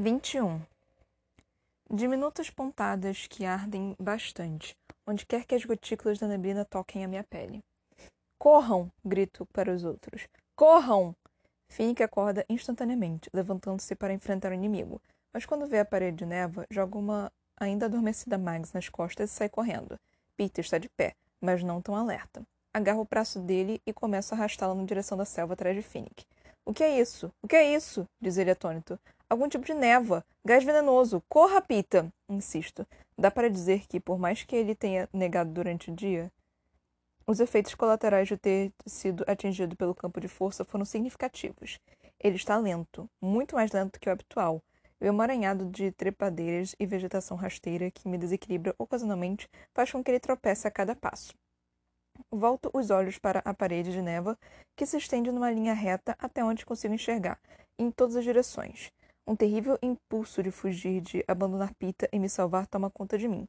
21. Diminutas pontadas que ardem bastante, onde quer que as gotículas da neblina toquem a minha pele. Corram! grito para os outros. Corram! Finnick acorda instantaneamente, levantando-se para enfrentar o inimigo, mas quando vê a parede de neva, joga uma ainda adormecida Mags nas costas e sai correndo. Peter está de pé, mas não tão alerta. Agarro o braço dele e começo a arrastá-lo na direção da selva atrás de Finnick. O que é isso? O que é isso? diz ele atônito. Algum tipo de névoa. Gás venenoso. Corra, Pita! Insisto. Dá para dizer que, por mais que ele tenha negado durante o dia, os efeitos colaterais de ter sido atingido pelo campo de força foram significativos. Ele está lento, muito mais lento que o habitual. O emaranhado de trepadeiras e vegetação rasteira que me desequilibra ocasionalmente faz com que ele tropece a cada passo. Volto os olhos para a parede de névoa, que se estende numa linha reta até onde consigo enxergar, em todas as direções. Um terrível impulso de fugir, de abandonar Pita e me salvar toma conta de mim.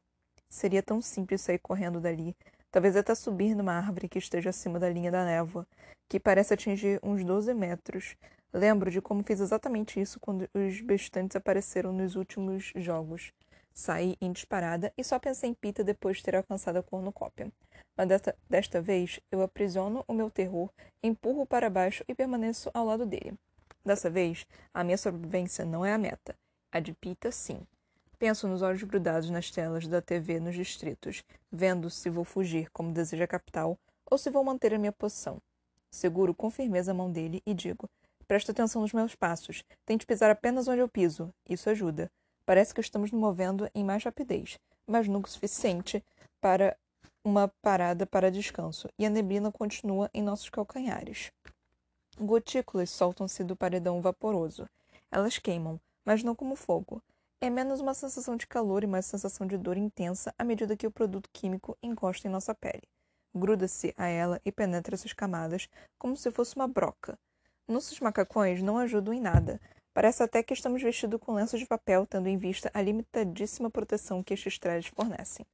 Seria tão simples sair correndo dali, talvez até subir numa árvore que esteja acima da linha da névoa, que parece atingir uns 12 metros. Lembro de como fiz exatamente isso quando os bestantes apareceram nos últimos jogos. Saí em disparada e só pensei em Pita depois de ter alcançado a cornucópia. Mas desta, desta vez eu aprisiono o meu terror, empurro para baixo e permaneço ao lado dele. Dessa vez, a minha sobrevivência não é a meta. A de Pita, sim. Penso nos olhos grudados nas telas da TV nos distritos, vendo se vou fugir como deseja a capital ou se vou manter a minha posição. Seguro com firmeza a mão dele e digo: Presta atenção nos meus passos. Tente pisar apenas onde eu piso. Isso ajuda. Parece que estamos nos movendo em mais rapidez, mas nunca o suficiente para uma parada para descanso, e a neblina continua em nossos calcanhares. Gotículas soltam-se do paredão vaporoso. Elas queimam, mas não como fogo. É menos uma sensação de calor e mais sensação de dor intensa à medida que o produto químico encosta em nossa pele. Gruda-se a ela e penetra suas camadas como se fosse uma broca. Nossos macacões não ajudam em nada, Parece até que estamos vestidos com lenços de papel, tendo em vista a limitadíssima proteção que estes trajes fornecem.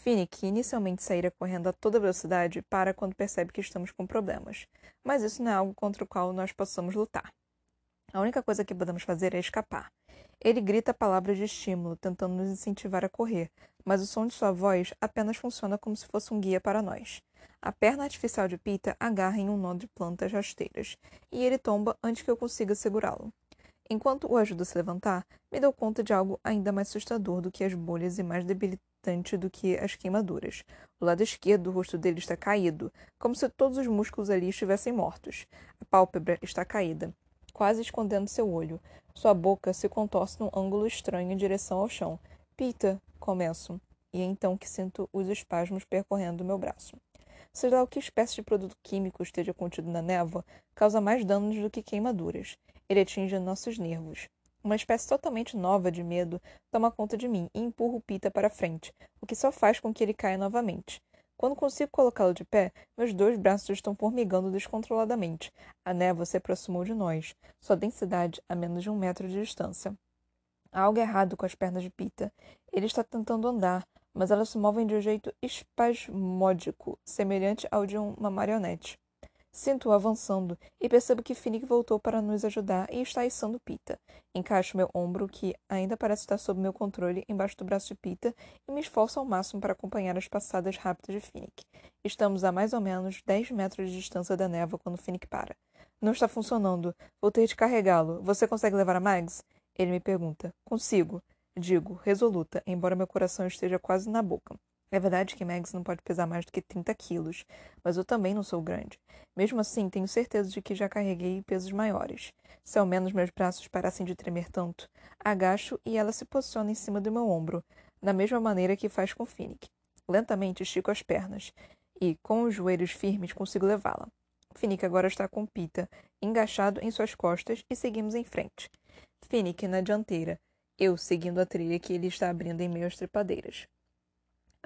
Que inicialmente saíra correndo a toda velocidade, para quando percebe que estamos com problemas. Mas isso não é algo contra o qual nós possamos lutar. A única coisa que podemos fazer é escapar. Ele grita palavras de estímulo, tentando nos incentivar a correr, mas o som de sua voz apenas funciona como se fosse um guia para nós. A perna artificial de Pita agarra em um nó de plantas rasteiras, e ele tomba antes que eu consiga segurá-lo. Enquanto o ajudo a se levantar, me dou conta de algo ainda mais assustador do que as bolhas e mais debilitante do que as queimaduras. O lado esquerdo do rosto dele está caído, como se todos os músculos ali estivessem mortos. A pálpebra está caída, quase escondendo seu olho. Sua boca se contorce num ângulo estranho em direção ao chão. Pita, começo. E é então que sinto os espasmos percorrendo meu braço. Seja lá o que espécie de produto químico esteja contido na névoa, causa mais danos do que queimaduras. Ele atinge nossos nervos. Uma espécie totalmente nova de medo toma conta de mim e empurra o Pita para frente, o que só faz com que ele caia novamente. Quando consigo colocá-lo de pé, meus dois braços estão formigando descontroladamente. A névoa se aproximou de nós, sua densidade a menos de um metro de distância. Há algo errado com as pernas de Pita. Ele está tentando andar, mas elas se movem de um jeito espasmódico, semelhante ao de uma marionete. Sinto-o avançando e percebo que Finnick voltou para nos ajudar e está içando Pita. Encaixo meu ombro, que ainda parece estar sob meu controle, embaixo do braço de Pita e me esforço ao máximo para acompanhar as passadas rápidas de Finnick. Estamos a mais ou menos 10 metros de distância da névoa quando Finnick para. Não está funcionando. Vou ter de carregá-lo. Você consegue levar a Mags? Ele me pergunta. Consigo. Digo, resoluta, embora meu coração esteja quase na boca. É verdade que Mags não pode pesar mais do que 30 quilos, mas eu também não sou grande. Mesmo assim, tenho certeza de que já carreguei pesos maiores. Se ao menos meus braços parassem de tremer tanto, agacho e ela se posiciona em cima do meu ombro, da mesma maneira que faz com Finnick. Lentamente estico as pernas e, com os joelhos firmes, consigo levá-la. Finnick agora está com Pita, engaixado em suas costas, e seguimos em frente. Finnick na dianteira, eu seguindo a trilha que ele está abrindo em meio às trepadeiras.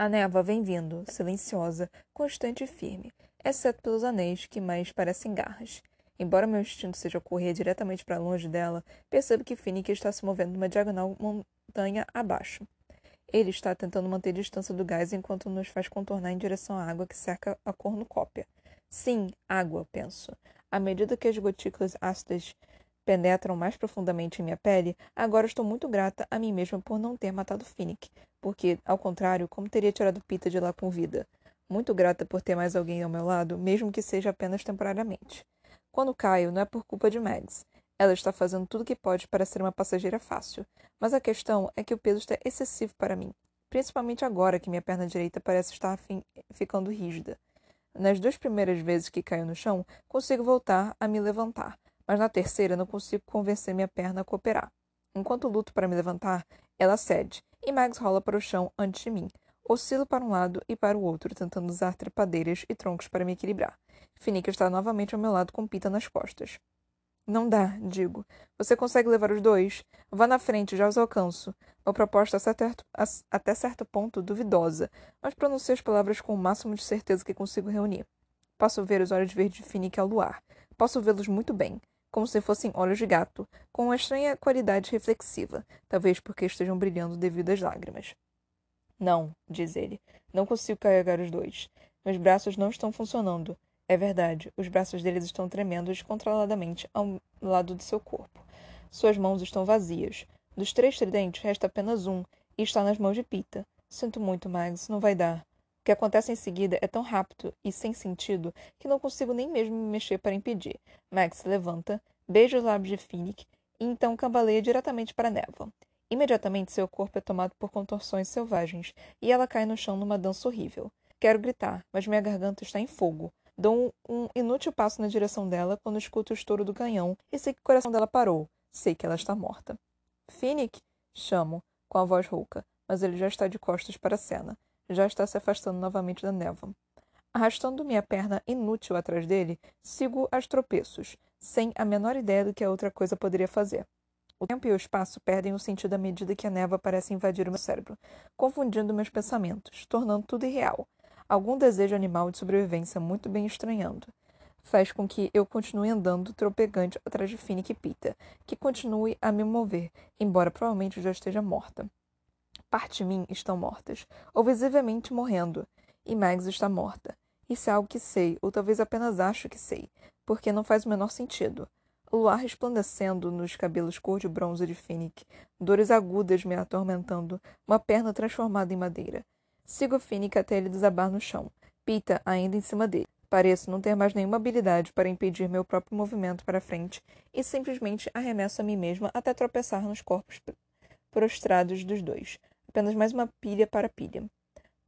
A névoa vem vindo, silenciosa, constante e firme, exceto pelos anéis, que mais parecem garras. Embora meu instinto seja correr diretamente para longe dela, percebo que Finnick está se movendo numa diagonal montanha abaixo. Ele está tentando manter distância do gás enquanto nos faz contornar em direção à água que cerca a cornucópia. Sim, água, penso. À medida que as gotículas ácidas penetram mais profundamente em minha pele, agora estou muito grata a mim mesma por não ter matado Finnick, porque, ao contrário, como teria tirado Pita de lá com vida? Muito grata por ter mais alguém ao meu lado, mesmo que seja apenas temporariamente. Quando caio, não é por culpa de Mags. Ela está fazendo tudo o que pode para ser uma passageira fácil, mas a questão é que o peso está excessivo para mim, principalmente agora que minha perna direita parece estar ficando rígida. Nas duas primeiras vezes que caio no chão, consigo voltar a me levantar, mas na terceira não consigo convencer minha perna a cooperar. Enquanto luto para me levantar, ela cede, e Mags rola para o chão antes de mim. Oscilo para um lado e para o outro, tentando usar trepadeiras e troncos para me equilibrar. Finica está novamente ao meu lado com Pita nas costas. Não dá, digo. Você consegue levar os dois? Vá na frente, já os alcanço. Uma proposta até certo ponto duvidosa, mas pronuncio as palavras com o máximo de certeza que consigo reunir. Posso ver os olhos verdes de Finnick ao luar. Posso vê-los muito bem como se fossem olhos de gato, com uma estranha qualidade reflexiva, talvez porque estejam brilhando devido às lágrimas. Não, diz ele, não consigo carregar os dois. Meus braços não estão funcionando. É verdade, os braços deles estão tremendo descontroladamente ao lado de seu corpo. Suas mãos estão vazias. Dos três tridentes, resta apenas um, e está nas mãos de Pita. Sinto muito, Mags, não vai dar. O que acontece em seguida é tão rápido e sem sentido que não consigo nem mesmo me mexer para impedir. Max levanta, beija os lábios de Finnick e então cambaleia diretamente para a névoa. Imediatamente seu corpo é tomado por contorções selvagens e ela cai no chão numa dança horrível. Quero gritar, mas minha garganta está em fogo. Dou um inútil passo na direção dela quando escuto o estouro do canhão e sei que o coração dela parou. Sei que ela está morta. Finnick! Chamo, com a voz rouca, mas ele já está de costas para a cena já está se afastando novamente da névoa. Arrastando minha perna inútil atrás dele, sigo aos tropeços, sem a menor ideia do que a outra coisa poderia fazer. O tempo e o espaço perdem o sentido à medida que a névoa parece invadir o meu cérebro, confundindo meus pensamentos, tornando tudo irreal. Algum desejo animal de sobrevivência muito bem estranhando. Faz com que eu continue andando tropegante atrás de Finnick e Pita, que continue a me mover, embora provavelmente já esteja morta. Parte de mim estão mortas, ou visivelmente morrendo, e Mags está morta. Isso é algo que sei, ou talvez apenas acho que sei, porque não faz o menor sentido. O luar resplandecendo nos cabelos cor de bronze de Finnick, dores agudas me atormentando, uma perna transformada em madeira. Sigo Finnick até ele desabar no chão, Pita ainda em cima dele. Pareço não ter mais nenhuma habilidade para impedir meu próprio movimento para frente e simplesmente arremesso a mim mesma até tropeçar nos corpos prostrados dos dois, Apenas mais uma pilha para pilha.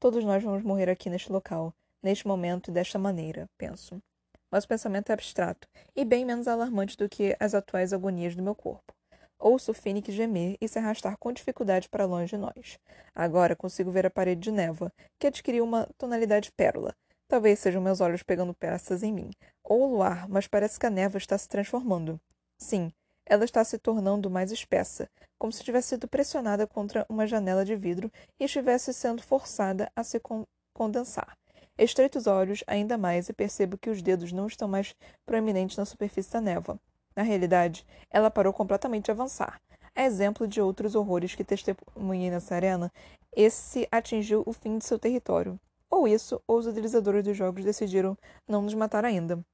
Todos nós vamos morrer aqui neste local, neste momento e desta maneira, penso. Mas o pensamento é abstrato e bem menos alarmante do que as atuais agonias do meu corpo. Ouço o Finnick gemer e se arrastar com dificuldade para longe de nós. Agora consigo ver a parede de névoa, que adquiriu uma tonalidade pérola. Talvez sejam meus olhos pegando peças em mim, ou o luar, mas parece que a névoa está se transformando. Sim, ela está se tornando mais espessa, como se tivesse sido pressionada contra uma janela de vidro e estivesse sendo forçada a se con condensar. Estreito os olhos ainda mais e percebo que os dedos não estão mais proeminentes na superfície da névoa. Na realidade, ela parou completamente de avançar. A exemplo de outros horrores que testemunhei nessa arena, esse atingiu o fim de seu território. Ou isso, ou os utilizadores dos jogos decidiram não nos matar ainda.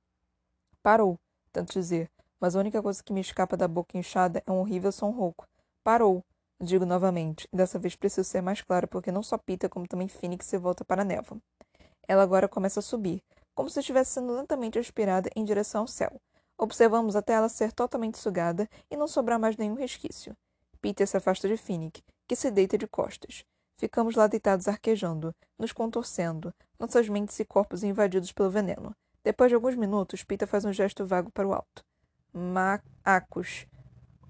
Parou, tanto dizer, mas a única coisa que me escapa da boca inchada é um horrível som rouco. Parou! Digo novamente, e dessa vez preciso ser mais claro, porque não só Pita, como também Phoenix se volta para a névoa. Ela agora começa a subir, como se estivesse sendo lentamente aspirada em direção ao céu. Observamos até ela ser totalmente sugada e não sobrar mais nenhum resquício. Peter se afasta de Finnick, que se deita de costas. Ficamos lá deitados arquejando, nos contorcendo, nossas mentes e corpos invadidos pelo veneno. Depois de alguns minutos, Peter faz um gesto vago para o alto macacos.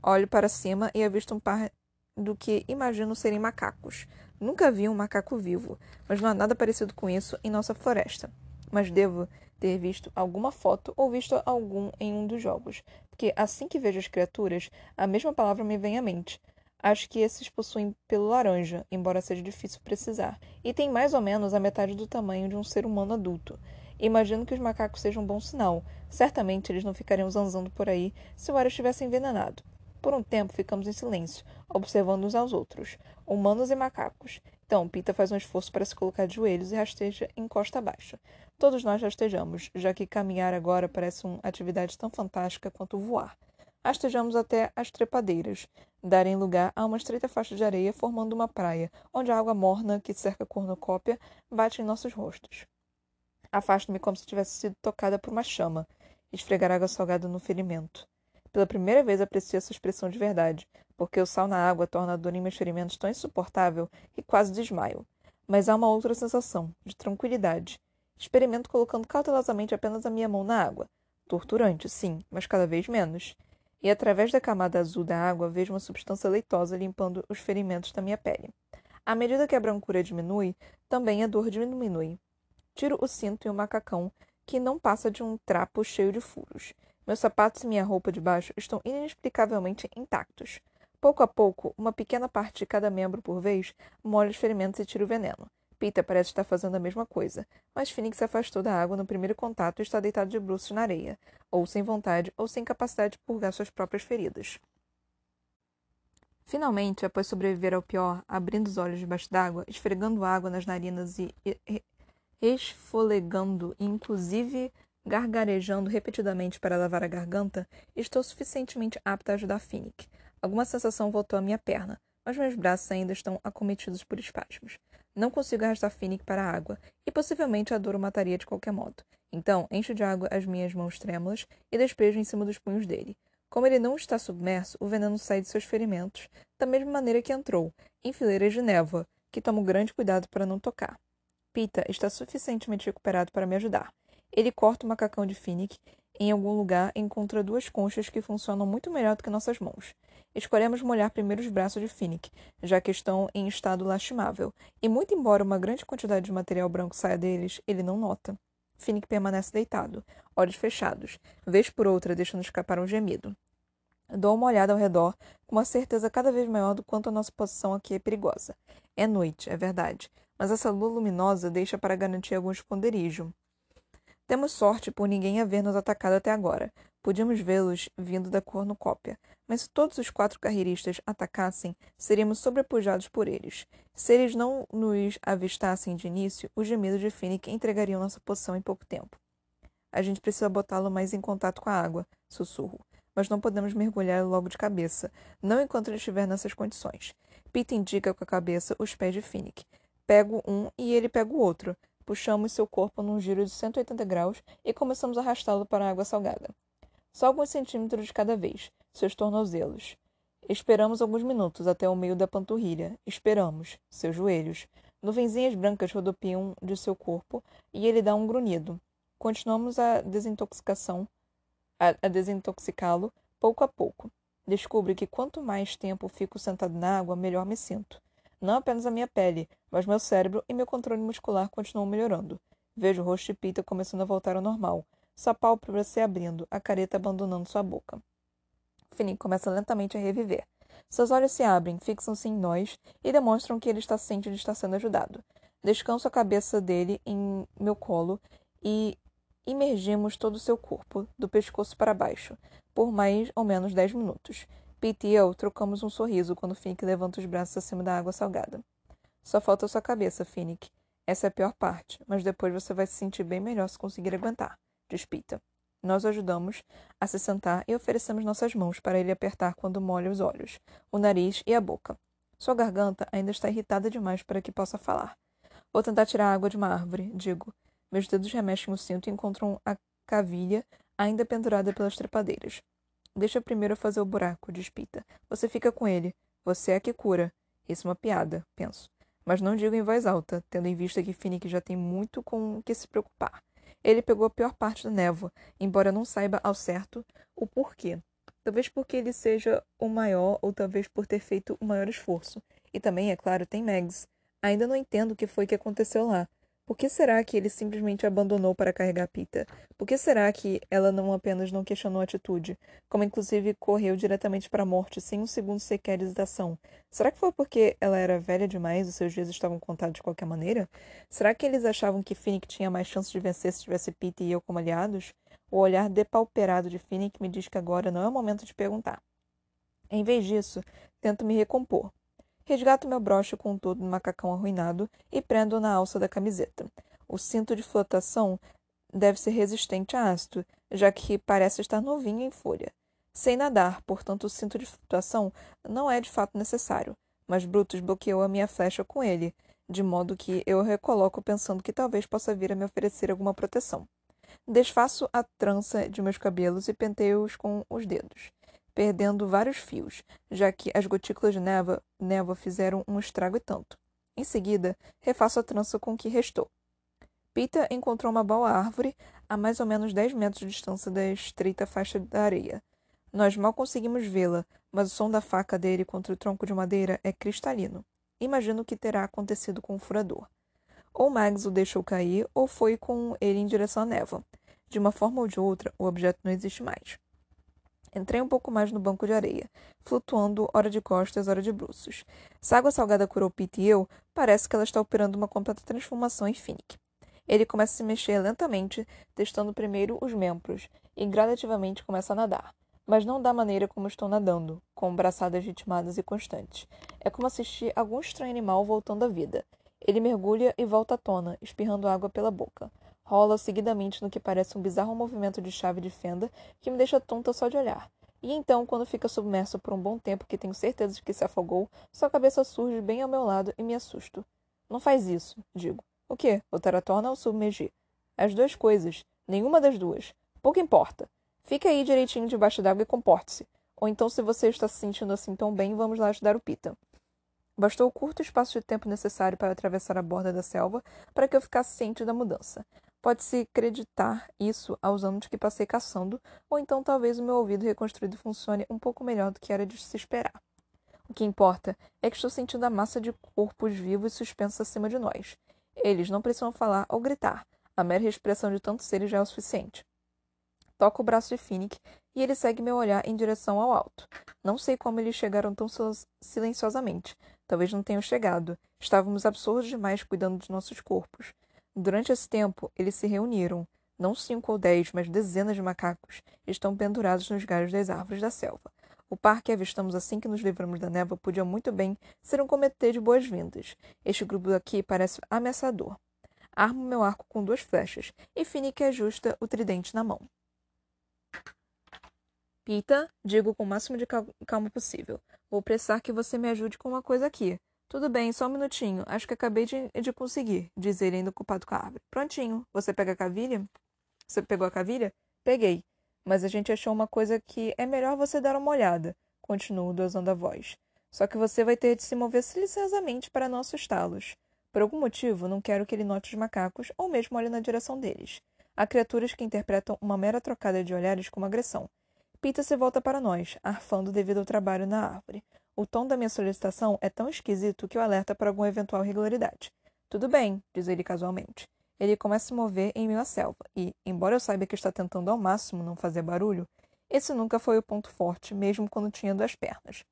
Olho para cima e avisto um par do que imagino serem macacos. Nunca vi um macaco vivo, mas não há nada parecido com isso em nossa floresta. Mas devo ter visto alguma foto ou visto algum em um dos jogos, porque assim que vejo as criaturas, a mesma palavra me vem à mente. Acho que esses possuem pelo laranja, embora seja difícil precisar, e têm mais ou menos a metade do tamanho de um ser humano adulto. Imagino que os macacos sejam um bom sinal. Certamente eles não ficariam zanzando por aí se o ar estivesse envenenado. Por um tempo ficamos em silêncio, observando uns aos outros, humanos e macacos. Então, Pita faz um esforço para se colocar de joelhos e rasteja em costa abaixo. Todos nós rastejamos, já que caminhar agora parece uma atividade tão fantástica quanto voar. Rastejamos até as trepadeiras, darem lugar a uma estreita faixa de areia formando uma praia, onde a água morna que cerca a cornucópia bate em nossos rostos. Afasto-me como se tivesse sido tocada por uma chama, esfregar água salgada no ferimento. Pela primeira vez aprecio essa expressão de verdade, porque o sal na água torna a dor em meus ferimentos tão insuportável que quase desmaio. Mas há uma outra sensação, de tranquilidade. Experimento colocando cautelosamente apenas a minha mão na água. Torturante, sim, mas cada vez menos. E através da camada azul da água vejo uma substância leitosa limpando os ferimentos da minha pele. À medida que a brancura diminui, também a dor diminui. Tiro o cinto e o macacão, que não passa de um trapo cheio de furos. Meus sapatos e minha roupa de baixo estão inexplicavelmente intactos. Pouco a pouco, uma pequena parte de cada membro por vez molha os ferimentos e tira o veneno. Peter parece estar fazendo a mesma coisa, mas Phoenix se afastou da água no primeiro contato e está deitado de bruços na areia, ou sem vontade ou sem capacidade de purgar suas próprias feridas. Finalmente, após sobreviver ao pior, abrindo os olhos debaixo d'água, esfregando água nas narinas e esfolegando, inclusive Gargarejando repetidamente para lavar a garganta, estou suficientemente apta a ajudar Finnick. Alguma sensação voltou à minha perna, mas meus braços ainda estão acometidos por espasmos. Não consigo arrastar Finnick para a água, e possivelmente a dor o mataria de qualquer modo. Então, encho de água as minhas mãos trêmulas e despejo em cima dos punhos dele. Como ele não está submerso, o veneno sai de seus ferimentos, da mesma maneira que entrou, em fileiras de névoa, que tomo grande cuidado para não tocar. Pita está suficientemente recuperado para me ajudar. Ele corta o macacão de Finnick em algum lugar encontra duas conchas que funcionam muito melhor do que nossas mãos. Escolhemos molhar primeiro os braços de Finnick, já que estão em estado lastimável, e muito embora uma grande quantidade de material branco saia deles, ele não nota. Finnick permanece deitado, olhos fechados, vez por outra deixando escapar um gemido. Dou uma olhada ao redor, com uma certeza cada vez maior do quanto a nossa posição aqui é perigosa. É noite, é verdade, mas essa lua luminosa deixa para garantir algum esconderijo. Temos sorte por ninguém haver nos atacado até agora. Podíamos vê-los vindo da cornucópia, mas se todos os quatro carreiristas atacassem, seríamos sobrepujados por eles. Se eles não nos avistassem de início, os gemidos de Finnick entregariam nossa poção em pouco tempo. A gente precisa botá-lo mais em contato com a água, sussurro. Mas não podemos mergulhar logo de cabeça, não enquanto ele estiver nessas condições. Pete indica com a cabeça os pés de Finnick. Pego um e ele pega o outro. Puxamos seu corpo num giro de 180 graus e começamos a arrastá-lo para a água salgada. Só alguns centímetros de cada vez, seus tornozelos. Esperamos alguns minutos até o meio da panturrilha. Esperamos, seus joelhos. Nuvenzinhas brancas rodopiam de seu corpo e ele dá um grunhido. Continuamos a desintoxicação, a, a desintoxicá-lo pouco a pouco. Descubro que quanto mais tempo fico sentado na água, melhor me sinto. Não apenas a minha pele, mas meu cérebro e meu controle muscular continuam melhorando. Vejo o rosto de Peter começando a voltar ao normal, sua pálpebra se abrindo, a careta abandonando sua boca. Finnick começa lentamente a reviver. Seus olhos se abrem, fixam-se em nós e demonstram que ele está ciente de estar sendo ajudado. Descanso a cabeça dele em meu colo e imergimos todo o seu corpo, do pescoço para baixo, por mais ou menos dez minutos. Pete e eu trocamos um sorriso quando Finnick levanta os braços acima da água salgada. Só falta sua cabeça, Finnick. Essa é a pior parte, mas depois você vai se sentir bem melhor se conseguir aguentar, diz Pita. Nós o ajudamos a se sentar e oferecemos nossas mãos para ele apertar quando molha os olhos, o nariz e a boca. Sua garganta ainda está irritada demais para que possa falar. Vou tentar tirar a água de uma árvore, digo. Meus dedos remexem o cinto e encontram a cavilha ainda pendurada pelas trepadeiras. Deixa primeiro fazer o buraco, diz Pita. Você fica com ele. Você é que cura. Isso é uma piada, penso. Mas não digo em voz alta, tendo em vista que Finnick já tem muito com o que se preocupar. Ele pegou a pior parte da névoa, embora não saiba ao certo o porquê. Talvez porque ele seja o maior, ou talvez por ter feito o maior esforço. E também, é claro, tem Megs. Ainda não entendo o que foi que aconteceu lá, por que será que ele simplesmente abandonou para carregar Pita? Por que será que ela não apenas não questionou a atitude, como inclusive correu diretamente para a morte sem um segundo sequer de hesitação? Será que foi porque ela era velha demais e seus dias estavam contados de qualquer maneira? Será que eles achavam que Finnick tinha mais chance de vencer se tivesse Pita e eu como aliados? O olhar depauperado de Finnick me diz que agora não é o momento de perguntar. Em vez disso, tento me recompor. Resgato meu broche com todo no macacão arruinado e prendo na alça da camiseta. O cinto de flotação deve ser resistente a ácido, já que parece estar novinho em folha. Sei nadar, portanto o cinto de flutuação não é de fato necessário, mas Brutus bloqueou a minha flecha com ele, de modo que eu recoloco pensando que talvez possa vir a me oferecer alguma proteção. Desfaço a trança de meus cabelos e penteio-os com os dedos, perdendo vários fios, já que as gotículas de névoa, névoa fizeram um estrago e tanto. Em seguida, refaço a trança com o que restou. Pita encontrou uma boa árvore a mais ou menos dez metros de distância da estreita faixa da areia. Nós mal conseguimos vê-la, mas o som da faca dele contra o tronco de madeira é cristalino. Imagino o que terá acontecido com o furador. Ou Mags o deixou cair, ou foi com ele em direção à névoa. De uma forma ou de outra, o objeto não existe mais. Entrei um pouco mais no banco de areia, flutuando hora de costas, hora de bruços. Se a água salgada curou Pete e eu, parece que ela está operando uma completa transformação em Finnick. Ele começa a se mexer lentamente, testando primeiro os membros, e gradativamente começa a nadar. Mas não da maneira como estou nadando, com braçadas ritmadas e constantes. É como assistir algum estranho animal voltando à vida. Ele mergulha e volta à tona, espirrando água pela boca. Rola seguidamente no que parece um bizarro movimento de chave de fenda que me deixa tonta só de olhar. E então, quando fica submerso por um bom tempo que tenho certeza de que se afogou, sua cabeça surge bem ao meu lado e me assusto. Não faz isso, digo. O quê? Botar a ou submergir? As duas coisas. Nenhuma das duas. Pouco importa. Fique aí direitinho debaixo d'água e comporte-se. Ou então, se você está se sentindo assim tão bem, vamos lá ajudar o Pita. Bastou o curto espaço de tempo necessário para atravessar a borda da selva para que eu ficasse ciente da mudança. Pode-se acreditar isso aos anos que passei caçando, ou então talvez o meu ouvido reconstruído funcione um pouco melhor do que era de se esperar. O que importa é que estou sentindo a massa de corpos vivos suspensos acima de nós. Eles não precisam falar ou gritar. A mera expressão de tantos seres já é o suficiente. Toco o braço de Finnick e ele segue meu olhar em direção ao alto. Não sei como eles chegaram tão silenciosamente. Talvez não tenham chegado. Estávamos absurdos demais cuidando de nossos corpos. Durante esse tempo, eles se reuniram. Não cinco ou dez, mas dezenas de macacos estão pendurados nos galhos das árvores da selva. O par que avistamos assim que nos livramos da névoa podia muito bem ser um comitê de boas-vindas. Este grupo aqui parece ameaçador. Armo meu arco com duas flechas e Finnick ajusta o tridente na mão. Pita, digo com o máximo de calma possível. Vou pressar que você me ajude com uma coisa aqui. Tudo bem, só um minutinho. Acho que acabei de, de conseguir, diz ele ainda ocupado com a árvore. Prontinho. Você pega a cavilha? Você pegou a cavilha? Peguei mas a gente achou uma coisa que é melhor você dar uma olhada, continuo dosando a voz. Só que você vai ter de se mover silenciosamente para não assustá-los. Por algum motivo, não quero que ele note os macacos ou mesmo olhe na direção deles. Há criaturas que interpretam uma mera trocada de olhares como agressão. Pita se volta para nós, arfando devido ao trabalho na árvore. O tom da minha solicitação é tão esquisito que o alerta para alguma eventual irregularidade. Tudo bem, diz ele casualmente ele começa a se mover em meio à selva, e, embora eu saiba que está tentando ao máximo não fazer barulho, esse nunca foi o ponto forte, mesmo quando tinha duas pernas.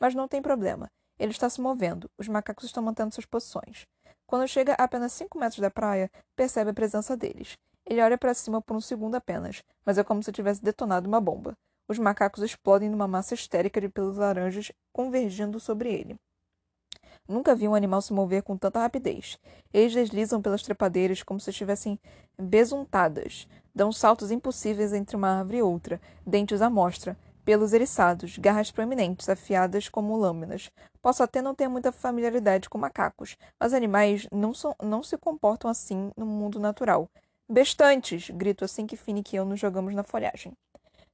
Mas não tem problema. Ele está se movendo, os macacos estão mantendo suas posições. Quando chega a apenas cinco metros da praia, percebe a presença deles. Ele olha para cima por um segundo apenas, mas é como se tivesse detonado uma bomba. Os macacos explodem numa massa histérica de pelos laranjas convergindo sobre ele. Nunca vi um animal se mover com tanta rapidez. Eles deslizam pelas trepadeiras como se estivessem besuntadas. Dão saltos impossíveis entre uma árvore e outra, dentes à mostra, pelos eriçados, garras proeminentes, afiadas como lâminas. Posso até não ter muita familiaridade com macacos, mas animais não, são, não se comportam assim no mundo natural. Bestantes! grito assim que Finnick e eu nos jogamos na folhagem.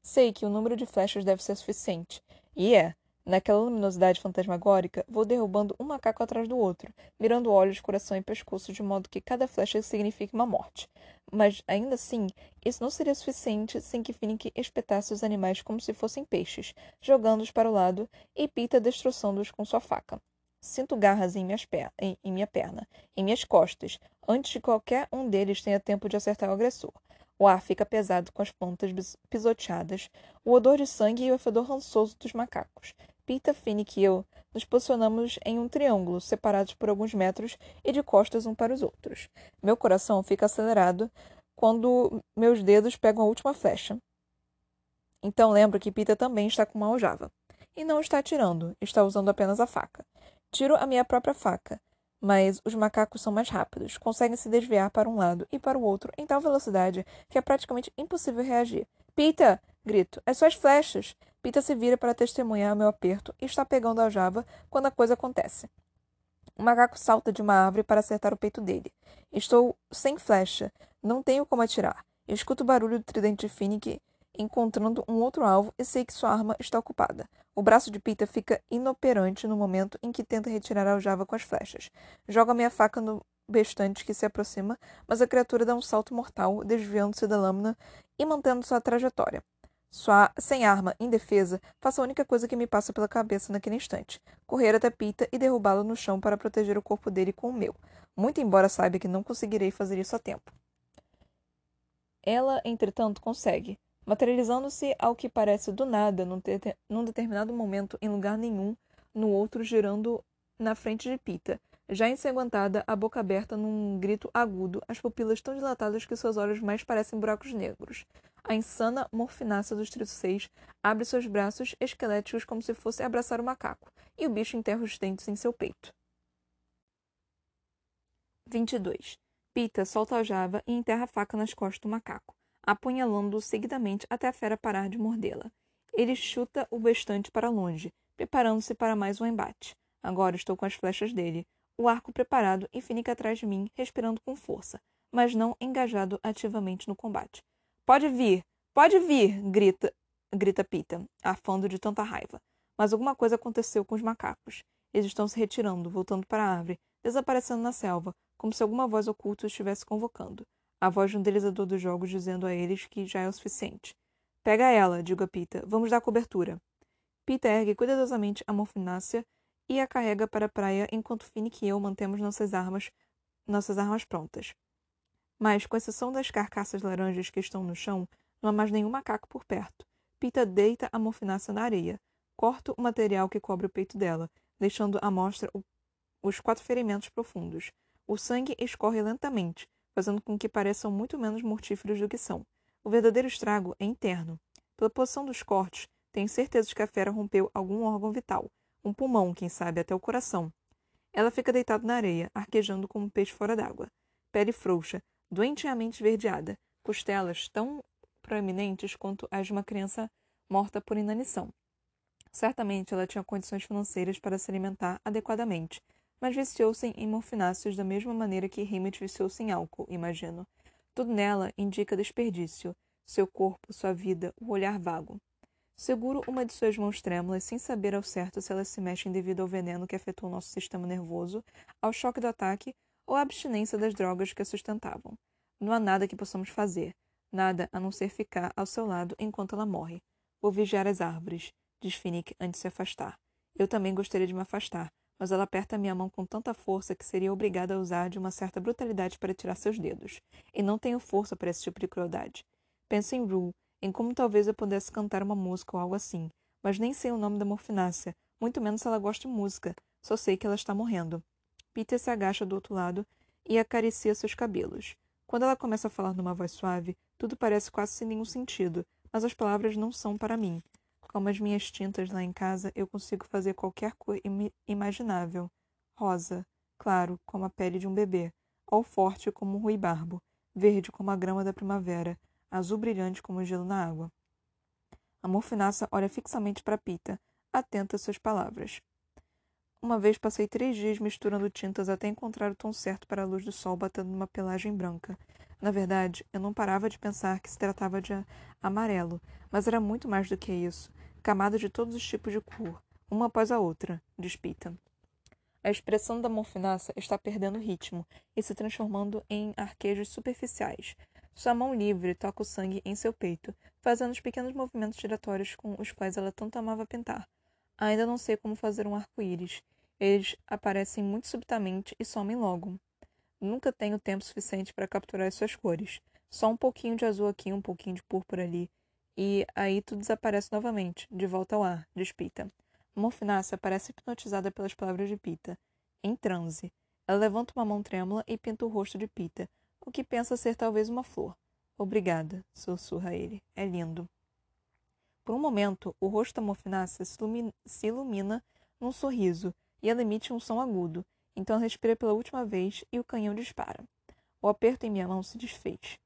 Sei que o número de flechas deve ser suficiente. E é. Naquela luminosidade fantasmagórica, vou derrubando um macaco atrás do outro, mirando olhos, coração e pescoço de modo que cada flecha signifique uma morte. Mas, ainda assim, isso não seria suficiente sem que Finnick espetasse os animais como se fossem peixes, jogando-os para o lado e Pita destroçando-os com sua faca. Sinto garras em, per em minha perna, em minhas costas, antes de qualquer um deles tenha tempo de acertar o agressor. O ar fica pesado com as pontas pisoteadas, o odor de sangue e o fedor rançoso dos macacos. Pita, Finnick e eu nos posicionamos em um triângulo, separados por alguns metros e de costas um para os outros. Meu coração fica acelerado quando meus dedos pegam a última flecha. Então lembro que Pita também está com uma aljava. E não está atirando, está usando apenas a faca. Tiro a minha própria faca mas os macacos são mais rápidos, conseguem se desviar para um lado e para o outro em tal velocidade que é praticamente impossível reagir. Pita! Grito. As suas flechas! Pita se vira para testemunhar meu aperto e está pegando a Java quando a coisa acontece. O macaco salta de uma árvore para acertar o peito dele. Estou sem flecha. Não tenho como atirar. Escuto o barulho do tridente de Finnick encontrando um outro alvo e sei que sua arma está ocupada. O braço de Pita fica inoperante no momento em que tenta retirar a aljava com as flechas. Jogo a minha faca no bestante que se aproxima, mas a criatura dá um salto mortal, desviando-se da lâmina e mantendo sua trajetória. Sua, sem arma, indefesa, faço a única coisa que me passa pela cabeça naquele instante: correr até Pita e derrubá-lo no chão para proteger o corpo dele com o meu, muito embora saiba que não conseguirei fazer isso a tempo. Ela, entretanto, consegue materializando-se ao que parece do nada, num, num determinado momento, em lugar nenhum, no outro, girando na frente de Pita, já ensanguentada, a boca aberta num grito agudo, as pupilas tão dilatadas que seus olhos mais parecem buracos negros. A insana morfinácea dos 6 abre seus braços esqueléticos como se fosse abraçar o macaco, e o bicho enterra os dentes em seu peito. 22. Pita solta a java e enterra a faca nas costas do macaco apunhalando-o seguidamente até a fera parar de mordê-la. Ele chuta o bastante para longe, preparando-se para mais um embate. Agora estou com as flechas dele, o arco preparado e finica atrás de mim, respirando com força, mas não engajado ativamente no combate. Pode vir! Pode vir! grita, grita Pita, afando de tanta raiva. Mas alguma coisa aconteceu com os macacos. Eles estão se retirando, voltando para a árvore, desaparecendo na selva, como se alguma voz oculta os estivesse convocando a voz de um delizador dos jogos dizendo a eles que já é o suficiente. Pega ela, digo a Pita. Vamos dar cobertura. Pita ergue cuidadosamente a morfinácea e a carrega para a praia enquanto Finnick e eu mantemos nossas armas, nossas armas prontas. Mas, com exceção das carcaças laranjas que estão no chão, não há mais nenhum macaco por perto. Pita deita a morfinácea na areia. Corto o material que cobre o peito dela, deixando à mostra o, os quatro ferimentos profundos. O sangue escorre lentamente, fazendo com que pareçam muito menos mortíferos do que são. O verdadeiro estrago é interno. Pela posição dos cortes, tenho certeza de que a fera rompeu algum órgão vital, um pulmão, quem sabe até o coração. Ela fica deitada na areia, arquejando como um peixe fora d'água. Pele frouxa, doentiamente esverdeada, costelas tão proeminentes quanto as de uma criança morta por inanição. Certamente ela tinha condições financeiras para se alimentar adequadamente, mas viciou-se em morfináceos da mesma maneira que Hammett viciou-se em álcool, imagino. Tudo nela indica desperdício, seu corpo, sua vida, o olhar vago. Seguro uma de suas mãos trêmulas, sem saber ao certo se elas se mexem devido ao veneno que afetou nosso sistema nervoso, ao choque do ataque ou à abstinência das drogas que a sustentavam. Não há nada que possamos fazer, nada a não ser ficar ao seu lado enquanto ela morre. Vou vigiar as árvores, diz Finnick antes de se afastar. Eu também gostaria de me afastar, mas ela aperta minha mão com tanta força que seria obrigada a usar de uma certa brutalidade para tirar seus dedos. E não tenho força para esse tipo de crueldade. Penso em Rue, em como talvez eu pudesse cantar uma música ou algo assim, mas nem sei o nome da morfinácea, muito menos se ela gosta de música. Só sei que ela está morrendo. Peter se agacha do outro lado e acaricia seus cabelos. Quando ela começa a falar numa voz suave, tudo parece quase sem nenhum sentido, mas as palavras não são para mim. Como as minhas tintas lá em casa, eu consigo fazer qualquer cor im imaginável. Rosa, claro, como a pele de um bebê, ou forte como um ruibarbo, verde como a grama da primavera, azul brilhante como o gelo na água. A morfinaça olha fixamente para Pita, atenta às suas palavras. Uma vez passei três dias misturando tintas até encontrar o tom certo para a luz do sol batendo numa pelagem branca. Na verdade, eu não parava de pensar que se tratava de amarelo, mas era muito mais do que isso camadas de todos os tipos de cor, uma após a outra, diz Pita. A expressão da morfinácea está perdendo ritmo e se transformando em arquejos superficiais. Sua mão livre toca o sangue em seu peito, fazendo os pequenos movimentos giratórios com os quais ela tanto amava pintar. Ainda não sei como fazer um arco-íris. Eles aparecem muito subitamente e somem logo. Nunca tenho tempo suficiente para capturar suas cores. Só um pouquinho de azul aqui, um pouquinho de púrpura ali, e aí tudo desaparece novamente, de volta ao ar, diz Pita. Morfinácia parece hipnotizada pelas palavras de Pita. Em transe. Ela levanta uma mão trêmula e pinta o rosto de Pita, o que pensa ser talvez uma flor. Obrigada, sussurra ele. É lindo. Por um momento, o rosto da morfinácia se se ilumina num sorriso e ela emite um som agudo. Então ela respira pela última vez e o canhão dispara. O aperto em minha mão se desfez.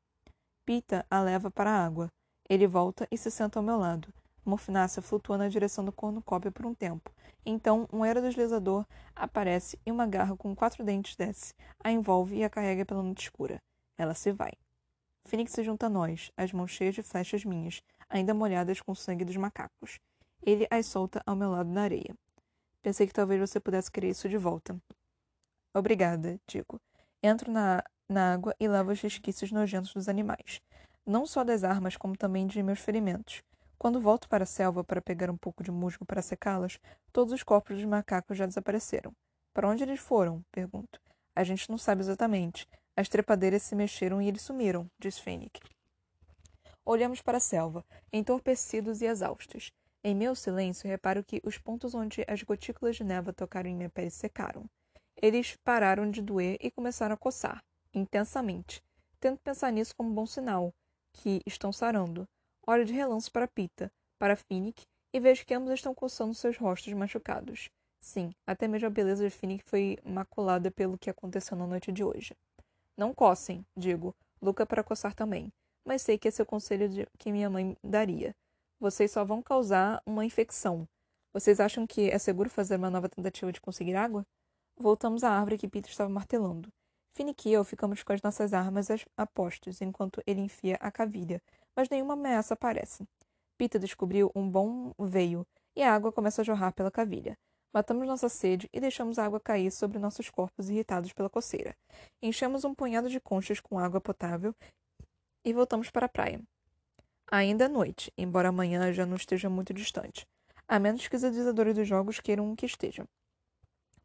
Pita a leva para a água. Ele volta e se senta ao meu lado. Morfinácea flutua na direção do cornucópio por um tempo. Então, um aerodeslizador aparece e uma garra com quatro dentes desce, a envolve e a carrega pela noite escura. Ela se vai. Phoenix se junta a nós, as mãos cheias de flechas minhas, ainda molhadas com o sangue dos macacos. Ele as solta ao meu lado na areia. Pensei que talvez você pudesse querer isso de volta. Obrigada, digo. Entro na, na água e lavo os resquícios nojentos dos animais. Não só das armas, como também de meus ferimentos. Quando volto para a selva para pegar um pouco de musgo para secá-las, todos os corpos dos macacos já desapareceram. Para onde eles foram? pergunto. A gente não sabe exatamente. As trepadeiras se mexeram e eles sumiram, diz Fênix. Olhamos para a selva, entorpecidos e exaustos. Em meu silêncio, reparo que os pontos onde as gotículas de neva tocaram em minha pele secaram. Eles pararam de doer e começaram a coçar, intensamente. Tento pensar nisso como um bom sinal, que estão sarando. Olho de relance para Pita, para Finnick, e vejo que ambos estão coçando seus rostos machucados. Sim, até mesmo a beleza de Finnick foi maculada pelo que aconteceu na noite de hoje. Não coçem, digo, Luca para coçar também, mas sei que esse é o conselho de, que minha mãe daria. Vocês só vão causar uma infecção. Vocês acham que é seguro fazer uma nova tentativa de conseguir água? Voltamos à árvore que Peter estava martelando. Finnick e eu ficamos com as nossas armas a postos, enquanto ele enfia a cavilha, mas nenhuma ameaça aparece. Peter descobriu um bom veio, e a água começa a jorrar pela cavilha. Matamos nossa sede e deixamos a água cair sobre nossos corpos irritados pela coceira. Enchemos um punhado de conchas com água potável e voltamos para a praia. Ainda é noite, embora amanhã já não esteja muito distante. A menos que os idealizadores dos jogos queiram que esteja.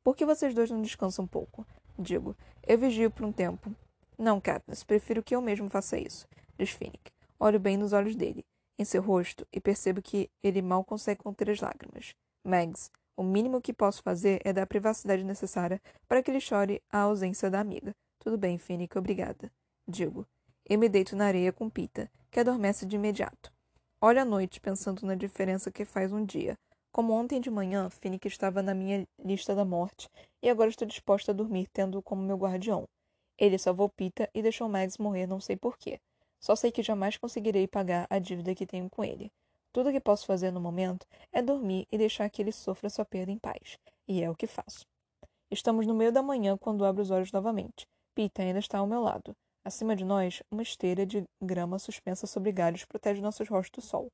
Por que vocês dois não descansam um pouco? Digo. Eu vigio por um tempo. Não, Katniss, prefiro que eu mesmo faça isso, diz Finnick. Olho bem nos olhos dele, em seu rosto, e percebo que ele mal consegue conter as lágrimas. Mags, o mínimo que posso fazer é dar a privacidade necessária para que ele chore a ausência da amiga. Tudo bem, Finnick, obrigada. Digo. Eu me deito na areia com Pita, que adormece de imediato. Olho à noite, pensando na diferença que faz um dia. Como ontem de manhã, Finnick estava na minha lista da morte, e agora estou disposta a dormir tendo como meu guardião. Ele salvou Pita e deixou Mags morrer não sei porquê. Só sei que jamais conseguirei pagar a dívida que tenho com ele. Tudo o que posso fazer no momento é dormir e deixar que ele sofra sua perda em paz. E é o que faço. Estamos no meio da manhã quando abro os olhos novamente. Pita ainda está ao meu lado. Acima de nós, uma esteira de grama suspensa sobre galhos protege nossos rostos do sol.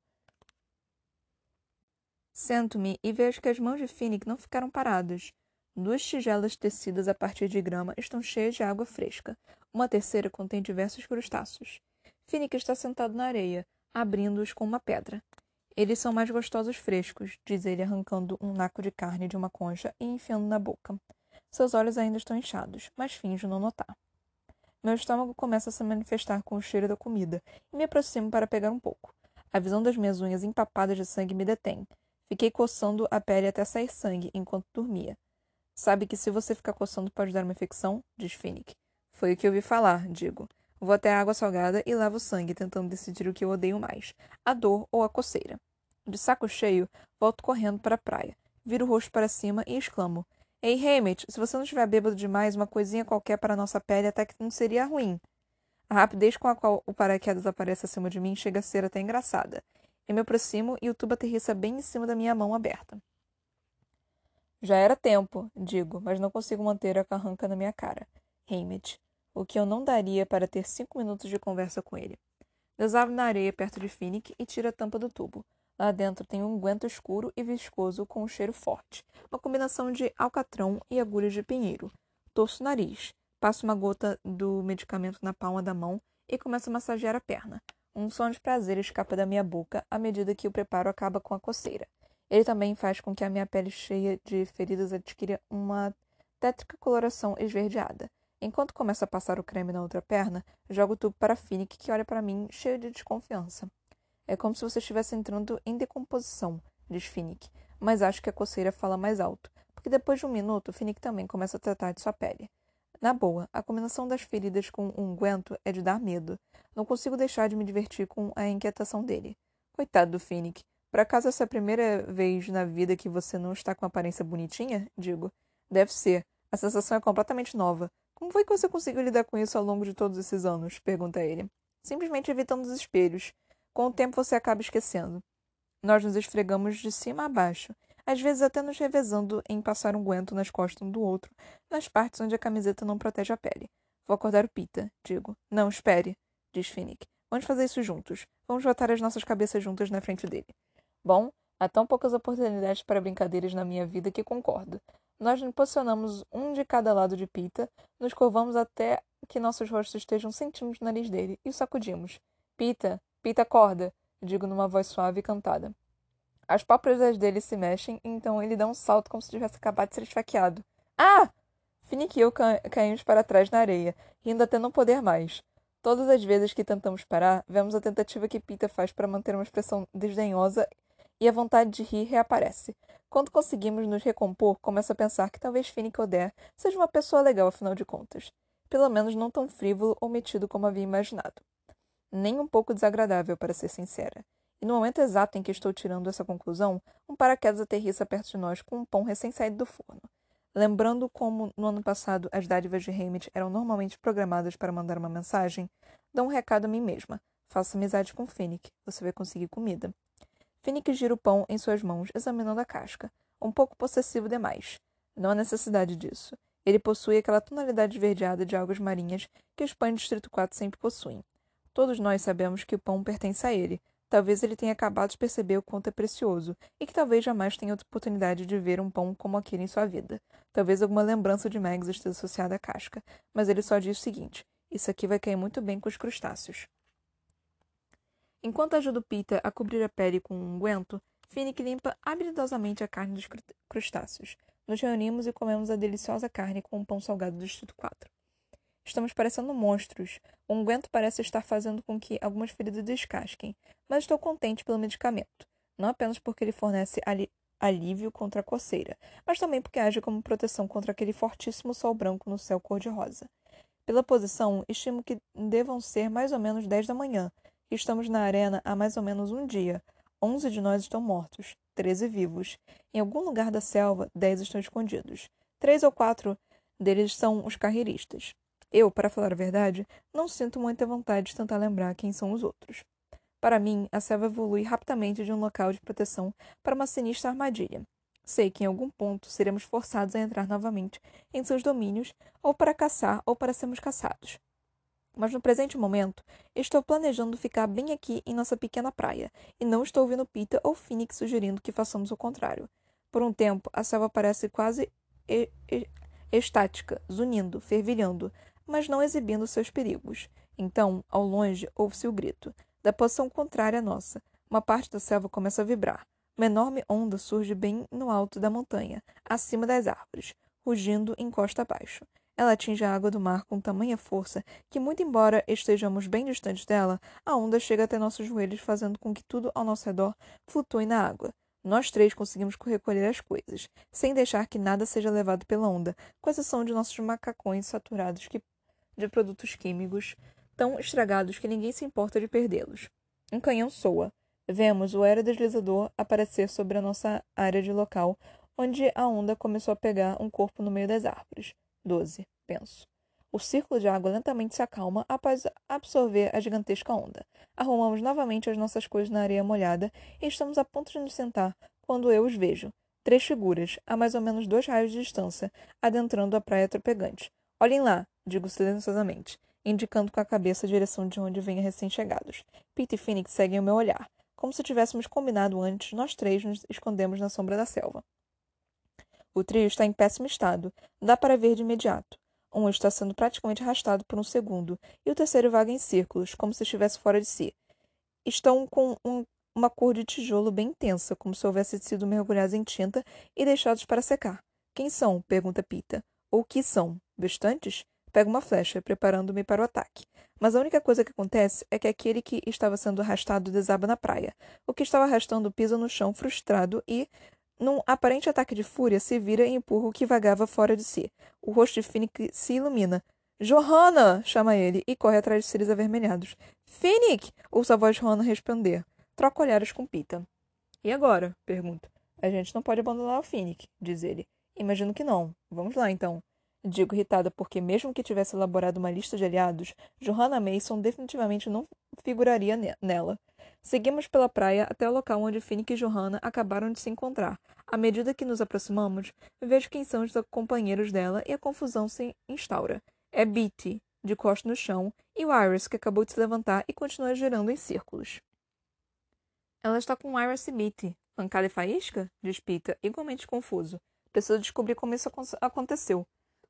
Sento-me e vejo que as mãos de Finnick não ficaram paradas. Duas tigelas tecidas a partir de grama estão cheias de água fresca. Uma terceira contém diversos crustáceos. Finnick está sentado na areia, abrindo-os com uma pedra. Eles são mais gostosos frescos, diz ele, arrancando um naco de carne de uma concha e enfiando na boca. Seus olhos ainda estão inchados, mas finjo não notar. Meu estômago começa a se manifestar com o cheiro da comida e me aproximo para pegar um pouco. A visão das minhas unhas empapadas de sangue me detém. Fiquei coçando a pele até sair sangue enquanto dormia. Sabe que se você ficar coçando pode dar uma infecção? Diz Finnick. Foi o que ouvi falar, digo. Vou até a água salgada e lavo o sangue, tentando decidir o que eu odeio mais: a dor ou a coceira. De saco cheio, volto correndo para a praia. Viro o rosto para cima e exclamo: Ei, Hammett, se você não estiver bêbado demais, uma coisinha qualquer para a nossa pele até que não seria ruim. A rapidez com a qual o paraquedas aparece acima de mim chega a ser até engraçada. Eu me aproximo e o tubo aterrissa bem em cima da minha mão aberta. Já era tempo, digo, mas não consigo manter a carranca na minha cara. Hammett, o que eu não daria para ter cinco minutos de conversa com ele. Desabo na areia perto de Finnick e tiro a tampa do tubo. Lá dentro tem um guento escuro e viscoso com um cheiro forte, uma combinação de alcatrão e agulhas de pinheiro. Torço o nariz, passo uma gota do medicamento na palma da mão e começo a massagear a perna. Um som de prazer escapa da minha boca à medida que o preparo acaba com a coceira. Ele também faz com que a minha pele cheia de feridas adquira uma tétrica coloração esverdeada. Enquanto começo a passar o creme na outra perna, jogo o tubo para Finnick, que olha para mim cheio de desconfiança. É como se você estivesse entrando em decomposição, diz Finnick, mas acho que a coceira fala mais alto, porque depois de um minuto, Finnick também começa a tratar de sua pele. Na boa, a combinação das feridas com um unguento é de dar medo. Não consigo deixar de me divertir com a inquietação dele. Coitado do Finnick. Por acaso essa é a primeira vez na vida que você não está com aparência bonitinha? Digo. Deve ser. A sensação é completamente nova. Como foi que você conseguiu lidar com isso ao longo de todos esses anos? Pergunta ele. Simplesmente evitando os espelhos. Com o tempo você acaba esquecendo. Nós nos esfregamos de cima a baixo, às vezes até nos revezando em passar um guento nas costas um do outro, nas partes onde a camiseta não protege a pele. Vou acordar o Pita, digo. Não, espere, diz Finnick. Vamos fazer isso juntos. Vamos botar as nossas cabeças juntas na frente dele. Bom, há tão poucas oportunidades para brincadeiras na minha vida que concordo. Nós nos posicionamos um de cada lado de Pita, nos curvamos até que nossos rostos estejam centímetros no nariz dele e o sacudimos. Pita, Pita, acorda, digo numa voz suave e cantada. As pálpebras dele se mexem, então ele dá um salto como se tivesse acabado de ser esfaqueado. Ah! Finnick e eu ca caímos para trás na areia, rindo até não poder mais. Todas as vezes que tentamos parar, vemos a tentativa que Pita faz para manter uma expressão desdenhosa e a vontade de rir reaparece. Quando conseguimos nos recompor, começo a pensar que talvez Finnick Oder seja uma pessoa legal, afinal de contas. Pelo menos não tão frívolo ou metido como havia imaginado. Nem um pouco desagradável, para ser sincera. E no momento exato em que estou tirando essa conclusão, um paraquedas aterrissa perto de nós com um pão recém-saído do forno. Lembrando como no ano passado as dádivas de Hamid eram normalmente programadas para mandar uma mensagem, dou um recado a mim mesma. Faça amizade com Finnick, você vai conseguir comida. Finnick gira o pão em suas mãos, examinando a casca. Um pouco possessivo demais. Não há necessidade disso. Ele possui aquela tonalidade esverdeada de águas marinhas que os pães do Distrito 4 sempre possuem. Todos nós sabemos que o pão pertence a ele, Talvez ele tenha acabado de perceber o quanto é precioso e que talvez jamais tenha outra oportunidade de ver um pão como aquele em sua vida. Talvez alguma lembrança de Mags esteja associada à casca, mas ele só diz o seguinte: Isso aqui vai cair muito bem com os crustáceos. Enquanto ajuda o Pita a cobrir a pele com um unguento, Finnick limpa habilidosamente a carne dos crustáceos. Nos reunimos e comemos a deliciosa carne com o pão salgado do Distrito 4. Estamos parecendo monstros. O unguento parece estar fazendo com que algumas feridas descasquem, mas estou contente pelo medicamento. Não apenas porque ele fornece ali alívio contra a coceira, mas também porque age como proteção contra aquele fortíssimo sol branco no céu cor-de-rosa. Pela posição, estimo que devam ser mais ou menos dez da manhã, estamos na arena há mais ou menos um dia. Onze de nós estão mortos, treze vivos. Em algum lugar da selva, dez estão escondidos. Três ou quatro deles são os carreiristas. Eu, para falar a verdade, não sinto muita vontade de tentar lembrar quem são os outros. Para mim, a selva evolui rapidamente de um local de proteção para uma sinistra armadilha. Sei que em algum ponto seremos forçados a entrar novamente em seus domínios, ou para caçar ou para sermos caçados. Mas no presente momento, estou planejando ficar bem aqui em nossa pequena praia, e não estou ouvindo Pita ou Phoenix sugerindo que façamos o contrário. Por um tempo, a selva parece quase estática, zunindo, fervilhando, mas não exibindo seus perigos. Então, ao longe, ouve-se o grito. Da posição contrária à nossa, uma parte da selva começa a vibrar. Uma enorme onda surge bem no alto da montanha, acima das árvores, rugindo em costa abaixo. Ela atinge a água do mar com tamanha força que, muito embora estejamos bem distantes dela, a onda chega até nossos joelhos, fazendo com que tudo ao nosso redor flutue na água. Nós três conseguimos recolher as coisas, sem deixar que nada seja levado pela onda, com exceção de nossos macacões saturados que de produtos químicos tão estragados que ninguém se importa de perdê-los. Um canhão soa. Vemos o aerodeslizador aparecer sobre a nossa área de local, onde a onda começou a pegar um corpo no meio das árvores. Doze, penso. O círculo de água lentamente se acalma após absorver a gigantesca onda. Arrumamos novamente as nossas coisas na areia molhada e estamos a ponto de nos sentar quando eu os vejo. Três figuras, a mais ou menos dois raios de distância, adentrando a praia tropegante. Olhem lá, digo silenciosamente, indicando com a cabeça a direção de onde vêm recém-chegados. Pete e Phoenix seguem o meu olhar. Como se tivéssemos combinado antes, nós três nos escondemos na sombra da selva. O trio está em péssimo estado. Dá para ver de imediato. Um está sendo praticamente arrastado por um segundo, e o terceiro vaga em círculos, como se estivesse fora de si. Estão com um, uma cor de tijolo bem intensa, como se houvessem sido mergulhados em tinta e deixados para secar. Quem são? pergunta Pita. Ou que são? Bestantes? Pego uma flecha, preparando-me para o ataque. Mas a única coisa que acontece é que aquele que estava sendo arrastado desaba na praia. O que estava arrastando pisa no chão frustrado e, num aparente ataque de fúria, se vira e empurra o que vagava fora de si. O rosto de Finnick se ilumina. Johanna! chama ele e corre atrás de cílios avermelhados. Finnick! ouço a voz de Johanna responder. Troca olhares com Pita. E agora? pergunto. A gente não pode abandonar o Finnick, diz ele. Imagino que não. Vamos lá, então. Digo irritada porque, mesmo que tivesse elaborado uma lista de aliados, Johanna Mason definitivamente não figuraria nela. Seguimos pela praia até o local onde Finnick e Johanna acabaram de se encontrar. À medida que nos aproximamos, vejo quem são os companheiros dela e a confusão se instaura. É Beatty, de costas no chão, e o Iris, que acabou de se levantar e continua girando em círculos. Ela está com Iris e Beatty. Pancada e faísca? diz Pita, igualmente confuso. Preciso descobrir como isso aconteceu.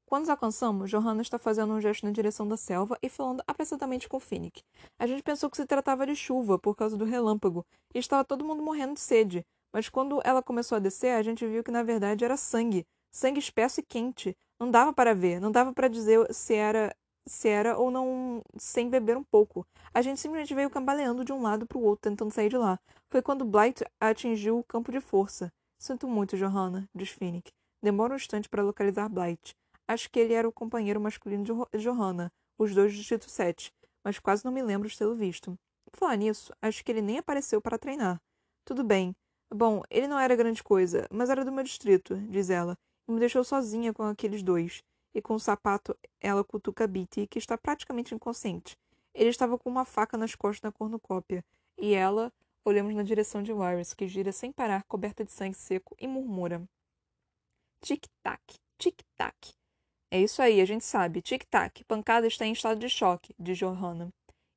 Quando nos alcançamos, Johanna está fazendo um gesto na direção da selva e falando apressadamente com Finnick. A gente pensou que se tratava de chuva por causa do relâmpago e estava todo mundo morrendo de sede. Mas quando ela começou a descer, a gente viu que na verdade era sangue. Sangue espesso e quente. Não dava para ver, não dava para dizer se era se era ou não sem beber um pouco. A gente simplesmente veio cambaleando de um lado para o outro, tentando sair de lá. Foi quando Blight atingiu o campo de força. Sinto muito, Johanna, diz Finnick. Demora um instante para localizar Blight. Acho que ele era o companheiro masculino de Johanna, os dois do Distrito 7, mas quase não me lembro de tê-lo visto. Por falar nisso, acho que ele nem apareceu para treinar. Tudo bem. Bom, ele não era grande coisa, mas era do meu distrito, diz ela, e me deixou sozinha com aqueles dois. E com o sapato, ela cutuca Bitty, que está praticamente inconsciente. Ele estava com uma faca nas costas na cornucópia, e ela olhamos na direção de Warris, que gira sem parar, coberta de sangue seco, e murmura: Tic-tac, tic-tac. É isso aí, a gente sabe. Tic-tac. Pancada está em estado de choque, diz Johanna.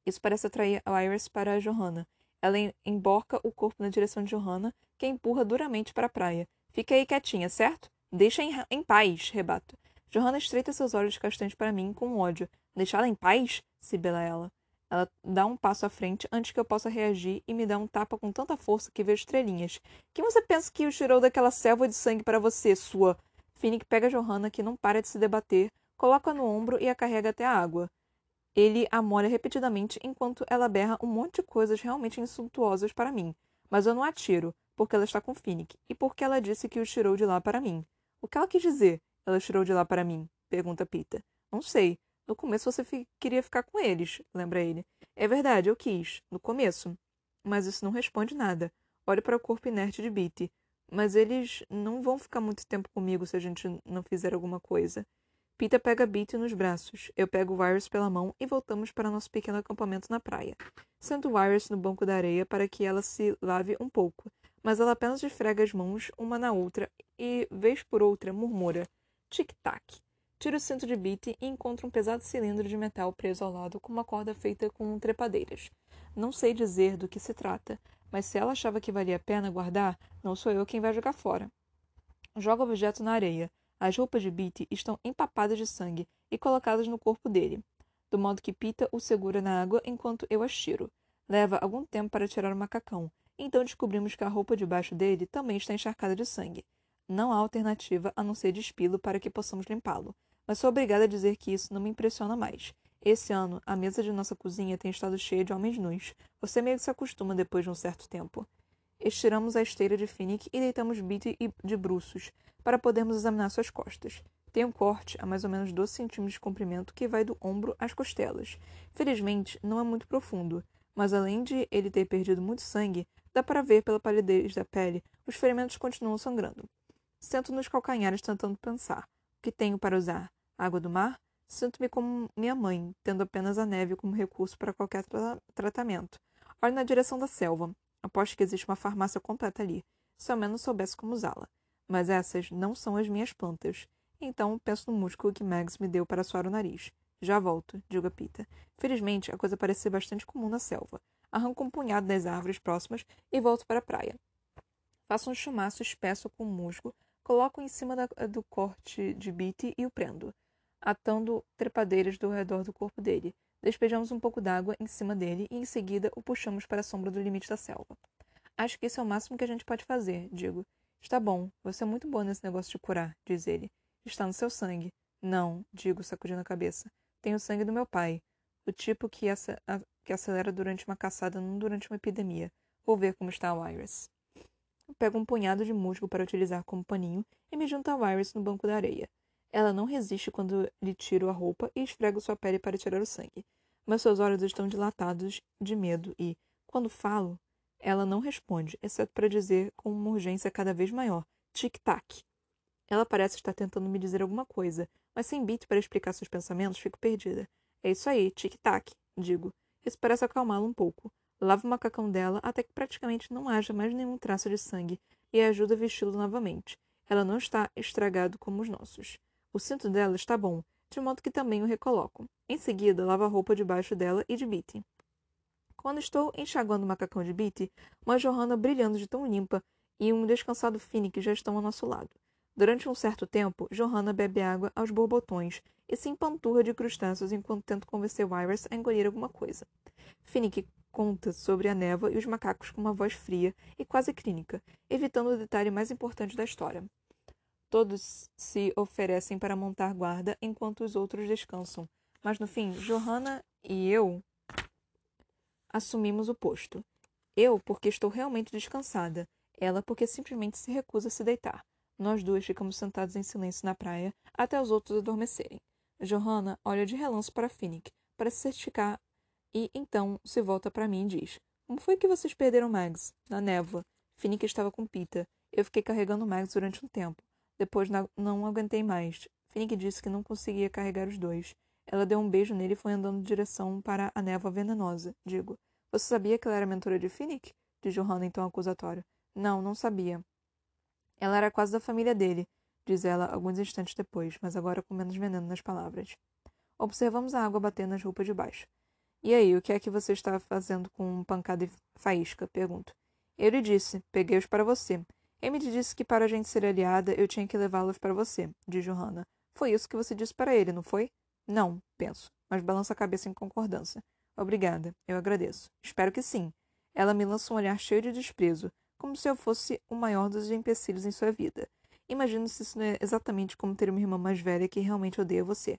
Isso parece atrair a Iris para a Johanna. Ela emborca o corpo na direção de Johanna, que a empurra duramente para a praia. Fica aí quietinha, certo? Deixa em, em paz, rebato. Johanna estreita seus olhos castanhos para mim com ódio. Deixá-la em paz? sibila ela. Ela dá um passo à frente antes que eu possa reagir e me dá um tapa com tanta força que vejo estrelinhas. Quem você pensa que o tirou daquela selva de sangue para você, sua Finnick pega Johanna, que não para de se debater, coloca no ombro e a carrega até a água. Ele a molha repetidamente enquanto ela berra um monte de coisas realmente insultuosas para mim. Mas eu não atiro, porque ela está com Finnick, e porque ela disse que o tirou de lá para mim. O que ela quis dizer? Ela tirou de lá para mim? Pergunta Pita. Não sei. No começo você fi queria ficar com eles, lembra ele. É verdade, eu quis. No começo. Mas isso não responde nada. Olha para o corpo inerte de Beatty. Mas eles não vão ficar muito tempo comigo se a gente não fizer alguma coisa. Pita pega Beatty nos braços. Eu pego Virus pela mão e voltamos para nosso pequeno acampamento na praia. Sento Virus no banco da areia para que ela se lave um pouco, mas ela apenas esfrega as mãos uma na outra e, vez por outra, murmura: tic-tac. Tiro o cinto de Beatty e encontro um pesado cilindro de metal preso ao lado com uma corda feita com trepadeiras. Não sei dizer do que se trata, mas se ela achava que valia a pena guardar, não sou eu quem vai jogar fora. Joga o objeto na areia. As roupas de Beatty estão empapadas de sangue e colocadas no corpo dele, do modo que Pita o segura na água enquanto eu as tiro. Leva algum tempo para tirar o macacão, então descobrimos que a roupa debaixo dele também está encharcada de sangue. Não há alternativa a não ser despilo para que possamos limpá-lo, mas sou obrigada a dizer que isso não me impressiona mais. Esse ano, a mesa de nossa cozinha tem estado cheia de homens nus. Você meio que se acostuma depois de um certo tempo. Estiramos a esteira de Finnick e deitamos Beatty de bruços, para podermos examinar suas costas. Tem um corte a mais ou menos 12 centímetros de comprimento que vai do ombro às costelas. Felizmente, não é muito profundo, mas além de ele ter perdido muito sangue, dá para ver pela palidez da pele, os ferimentos continuam sangrando. Sento nos calcanhares tentando pensar. O que tenho para usar? Água do mar? Sinto-me como minha mãe, tendo apenas a neve como recurso para qualquer tra tratamento. Olho na direção da selva. Aposto que existe uma farmácia completa ali, se ao menos soubesse como usá-la. Mas essas não são as minhas plantas. Então penso no músculo que Mags me deu para suar o nariz. Já volto, digo a Pita. Felizmente, a coisa parece ser bastante comum na selva. Arranco um punhado das árvores próximas e volto para a praia. Faço um chumaço espesso com musgo, coloco em cima da, do corte de Beatty e o prendo atando trepadeiras do redor do corpo dele. Despejamos um pouco d'água em cima dele e em seguida o puxamos para a sombra do limite da selva. Acho que isso é o máximo que a gente pode fazer, digo. Está bom, você é muito boa nesse negócio de curar, diz ele. Está no seu sangue. Não, digo, sacudindo a cabeça. Tenho o sangue do meu pai. O tipo que, que acelera durante uma caçada, não durante uma epidemia. Vou ver como está o Iris. Pego um punhado de musgo para utilizar como paninho e me junto ao Iris no banco da areia. Ela não resiste quando lhe tiro a roupa e esfrego sua pele para tirar o sangue. Mas seus olhos estão dilatados de medo e, quando falo, ela não responde, exceto para dizer com uma urgência cada vez maior: tic-tac. Ela parece estar tentando me dizer alguma coisa, mas sem beat para explicar seus pensamentos, fico perdida. É isso aí, tic-tac, digo. Isso parece acalmá-la um pouco. Lavo o macacão dela até que praticamente não haja mais nenhum traço de sangue e ajuda a vesti-lo novamente. Ela não está estragado como os nossos. O cinto dela está bom, de modo que também o recoloco. Em seguida, lavo a roupa debaixo dela e de Beatty. Quando estou enxaguando o macacão de Beatty, uma Johanna brilhando de tão limpa e um descansado Finnick já estão ao nosso lado. Durante um certo tempo, Johanna bebe água aos borbotões e se empanturra de crustáceos enquanto tento convencer Iris a engolir alguma coisa. Finnick conta sobre a névoa e os macacos com uma voz fria e quase clínica, evitando o detalhe mais importante da história. Todos se oferecem para montar guarda enquanto os outros descansam, mas no fim, Johanna e eu assumimos o posto. Eu porque estou realmente descansada, ela porque simplesmente se recusa a se deitar. Nós duas ficamos sentados em silêncio na praia até os outros adormecerem. Johanna olha de relance para Finnick para se certificar e então se volta para mim e diz: Como foi que vocês perderam Mags? Na névoa. Finnick estava com Pita. Eu fiquei carregando Mags durante um tempo. Depois não aguentei mais. Finnick disse que não conseguia carregar os dois. Ela deu um beijo nele e foi andando em direção para a névoa venenosa. Digo, você sabia que ela era mentora de Finnick? Diz Johanna em tom acusatório. Não, não sabia. Ela era quase da família dele, diz ela alguns instantes depois, mas agora com menos veneno nas palavras. Observamos a água bater nas roupas de baixo. E aí, o que é que você está fazendo com pancada e faísca? Pergunto. Eu lhe disse, peguei-os para você. Emily disse que para a gente ser aliada eu tinha que levá-los para você, diz Johanna. Foi isso que você disse para ele, não foi? Não, penso, mas balança a cabeça em concordância. Obrigada, eu agradeço. Espero que sim. Ela me lança um olhar cheio de desprezo, como se eu fosse o maior dos empecilhos em sua vida. Imagino se isso não é exatamente como ter uma irmã mais velha que realmente odeia você.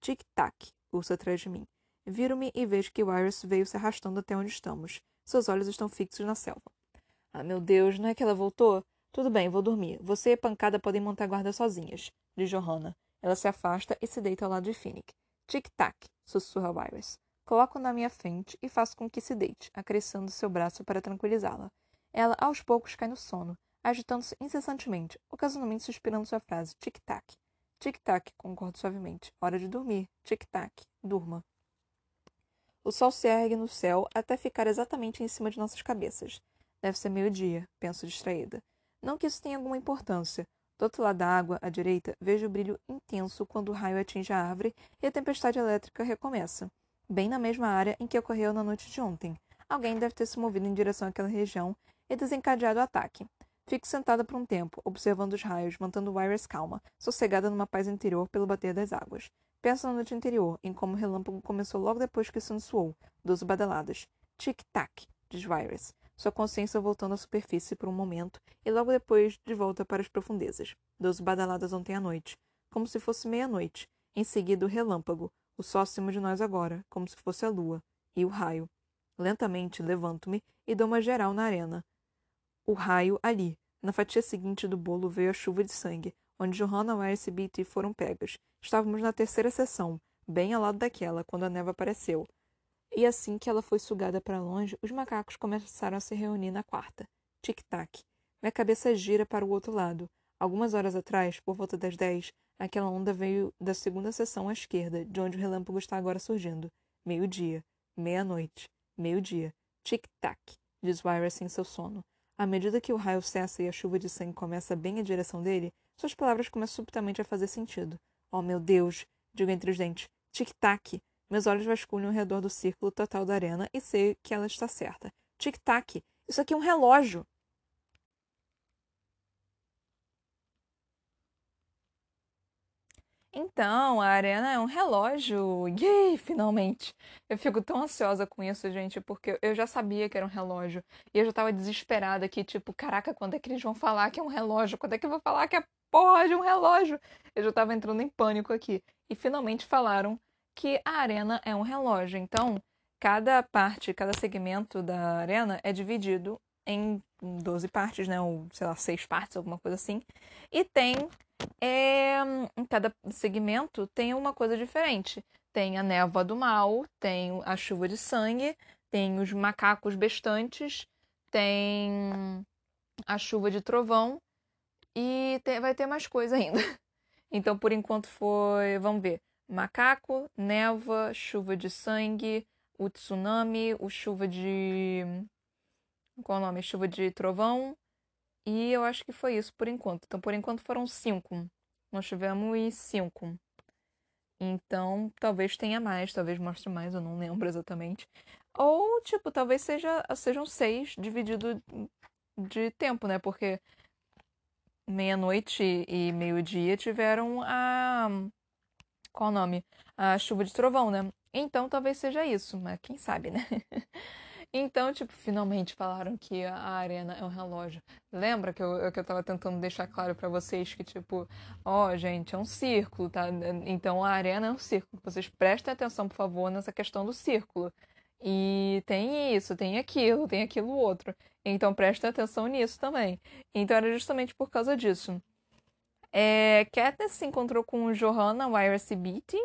Tic-tac, ursa atrás de mim. Viro-me e vejo que Iris veio se arrastando até onde estamos. Seus olhos estão fixos na selva. Ah, meu Deus, não é que ela voltou? Tudo bem, vou dormir. Você e Pancada podem montar guarda sozinhas, diz Johanna. Ela se afasta e se deita ao lado de Finnick. Tic-tac, sussurra Iris. Coloco na minha frente e faço com que se deite, acrescendo seu braço para tranquilizá-la. Ela, aos poucos, cai no sono, agitando-se incessantemente, ocasionalmente suspirando sua frase: tic-tac. Tic-tac, concordo suavemente. Hora de dormir. Tic-tac. Durma. O sol se ergue no céu até ficar exatamente em cima de nossas cabeças. Deve ser meio-dia, penso distraída. Não que isso tenha alguma importância. Do outro lado da água, à direita, vejo o brilho intenso quando o raio atinge a árvore e a tempestade elétrica recomeça, bem na mesma área em que ocorreu na noite de ontem. Alguém deve ter se movido em direção àquela região e desencadeado o ataque. Fico sentada por um tempo, observando os raios, mantendo Iris calma, sossegada numa paz interior pelo bater das águas. Penso na noite anterior, em como o relâmpago começou logo depois que se suou, doze badaladas. Tic-tac, diz Iris sua consciência voltando à superfície por um momento e logo depois de volta para as profundezas. Doze badaladas ontem à noite, como se fosse meia-noite. Em seguida, o relâmpago, o sol acima de nós agora, como se fosse a lua, e o raio. Lentamente levanto-me e dou uma geral na arena. O raio ali. Na fatia seguinte do bolo veio a chuva de sangue, onde Johanna, Wires e Beatty foram pegas. Estávamos na terceira sessão, bem ao lado daquela, quando a neve apareceu. E assim que ela foi sugada para longe, os macacos começaram a se reunir na quarta. Tic-tac. Minha cabeça gira para o outro lado. Algumas horas atrás, por volta das dez, aquela onda veio da segunda seção à esquerda, de onde o relâmpago está agora surgindo. Meio-dia. Meia-noite. Meio-dia. Tic-tac, diz Wyrus em seu sono. À medida que o raio cessa e a chuva de sangue começa bem em direção dele, suas palavras começam subitamente a fazer sentido. Oh, meu Deus! Digo entre os dentes. Tic-tac! Meus olhos vasculham ao redor do círculo total da arena e sei que ela está certa. Tic-tac! Isso aqui é um relógio! Então, a arena é um relógio. Yay, finalmente! Eu fico tão ansiosa com isso, gente, porque eu já sabia que era um relógio. E eu já tava desesperada aqui, tipo, caraca, quando é que eles vão falar que é um relógio? Quando é que eu vou falar que é porra de um relógio? Eu já tava entrando em pânico aqui. E finalmente falaram que a arena é um relógio. Então, cada parte, cada segmento da arena é dividido em 12 partes, né? Ou, sei lá, seis partes, alguma coisa assim. E tem. É, em cada segmento tem uma coisa diferente. Tem a névoa do mal, tem a chuva de sangue, tem os macacos bestantes, tem a chuva de trovão e tem, vai ter mais coisa ainda. Então, por enquanto foi, vamos ver, macaco, névoa, chuva de sangue, o tsunami, o chuva de qual é o nome? Chuva de trovão. E eu acho que foi isso por enquanto. Então, por enquanto foram cinco. Nós tivemos cinco. Então, talvez tenha mais, talvez mostre mais, eu não lembro exatamente. Ou, tipo, talvez seja, sejam seis dividido de tempo, né? Porque meia-noite e meio-dia tiveram a. Qual o nome? A chuva de trovão, né? Então talvez seja isso, mas quem sabe, né? Então, tipo, finalmente falaram que a arena é um relógio. Lembra que eu, que eu tava tentando deixar claro para vocês que, tipo, ó, oh, gente, é um círculo, tá? Então a arena é um círculo. Vocês prestem atenção, por favor, nessa questão do círculo. E tem isso, tem aquilo, tem aquilo outro. Então prestem atenção nisso também. Então era justamente por causa disso. É, se encontrou com Johanna Wyrus Beatty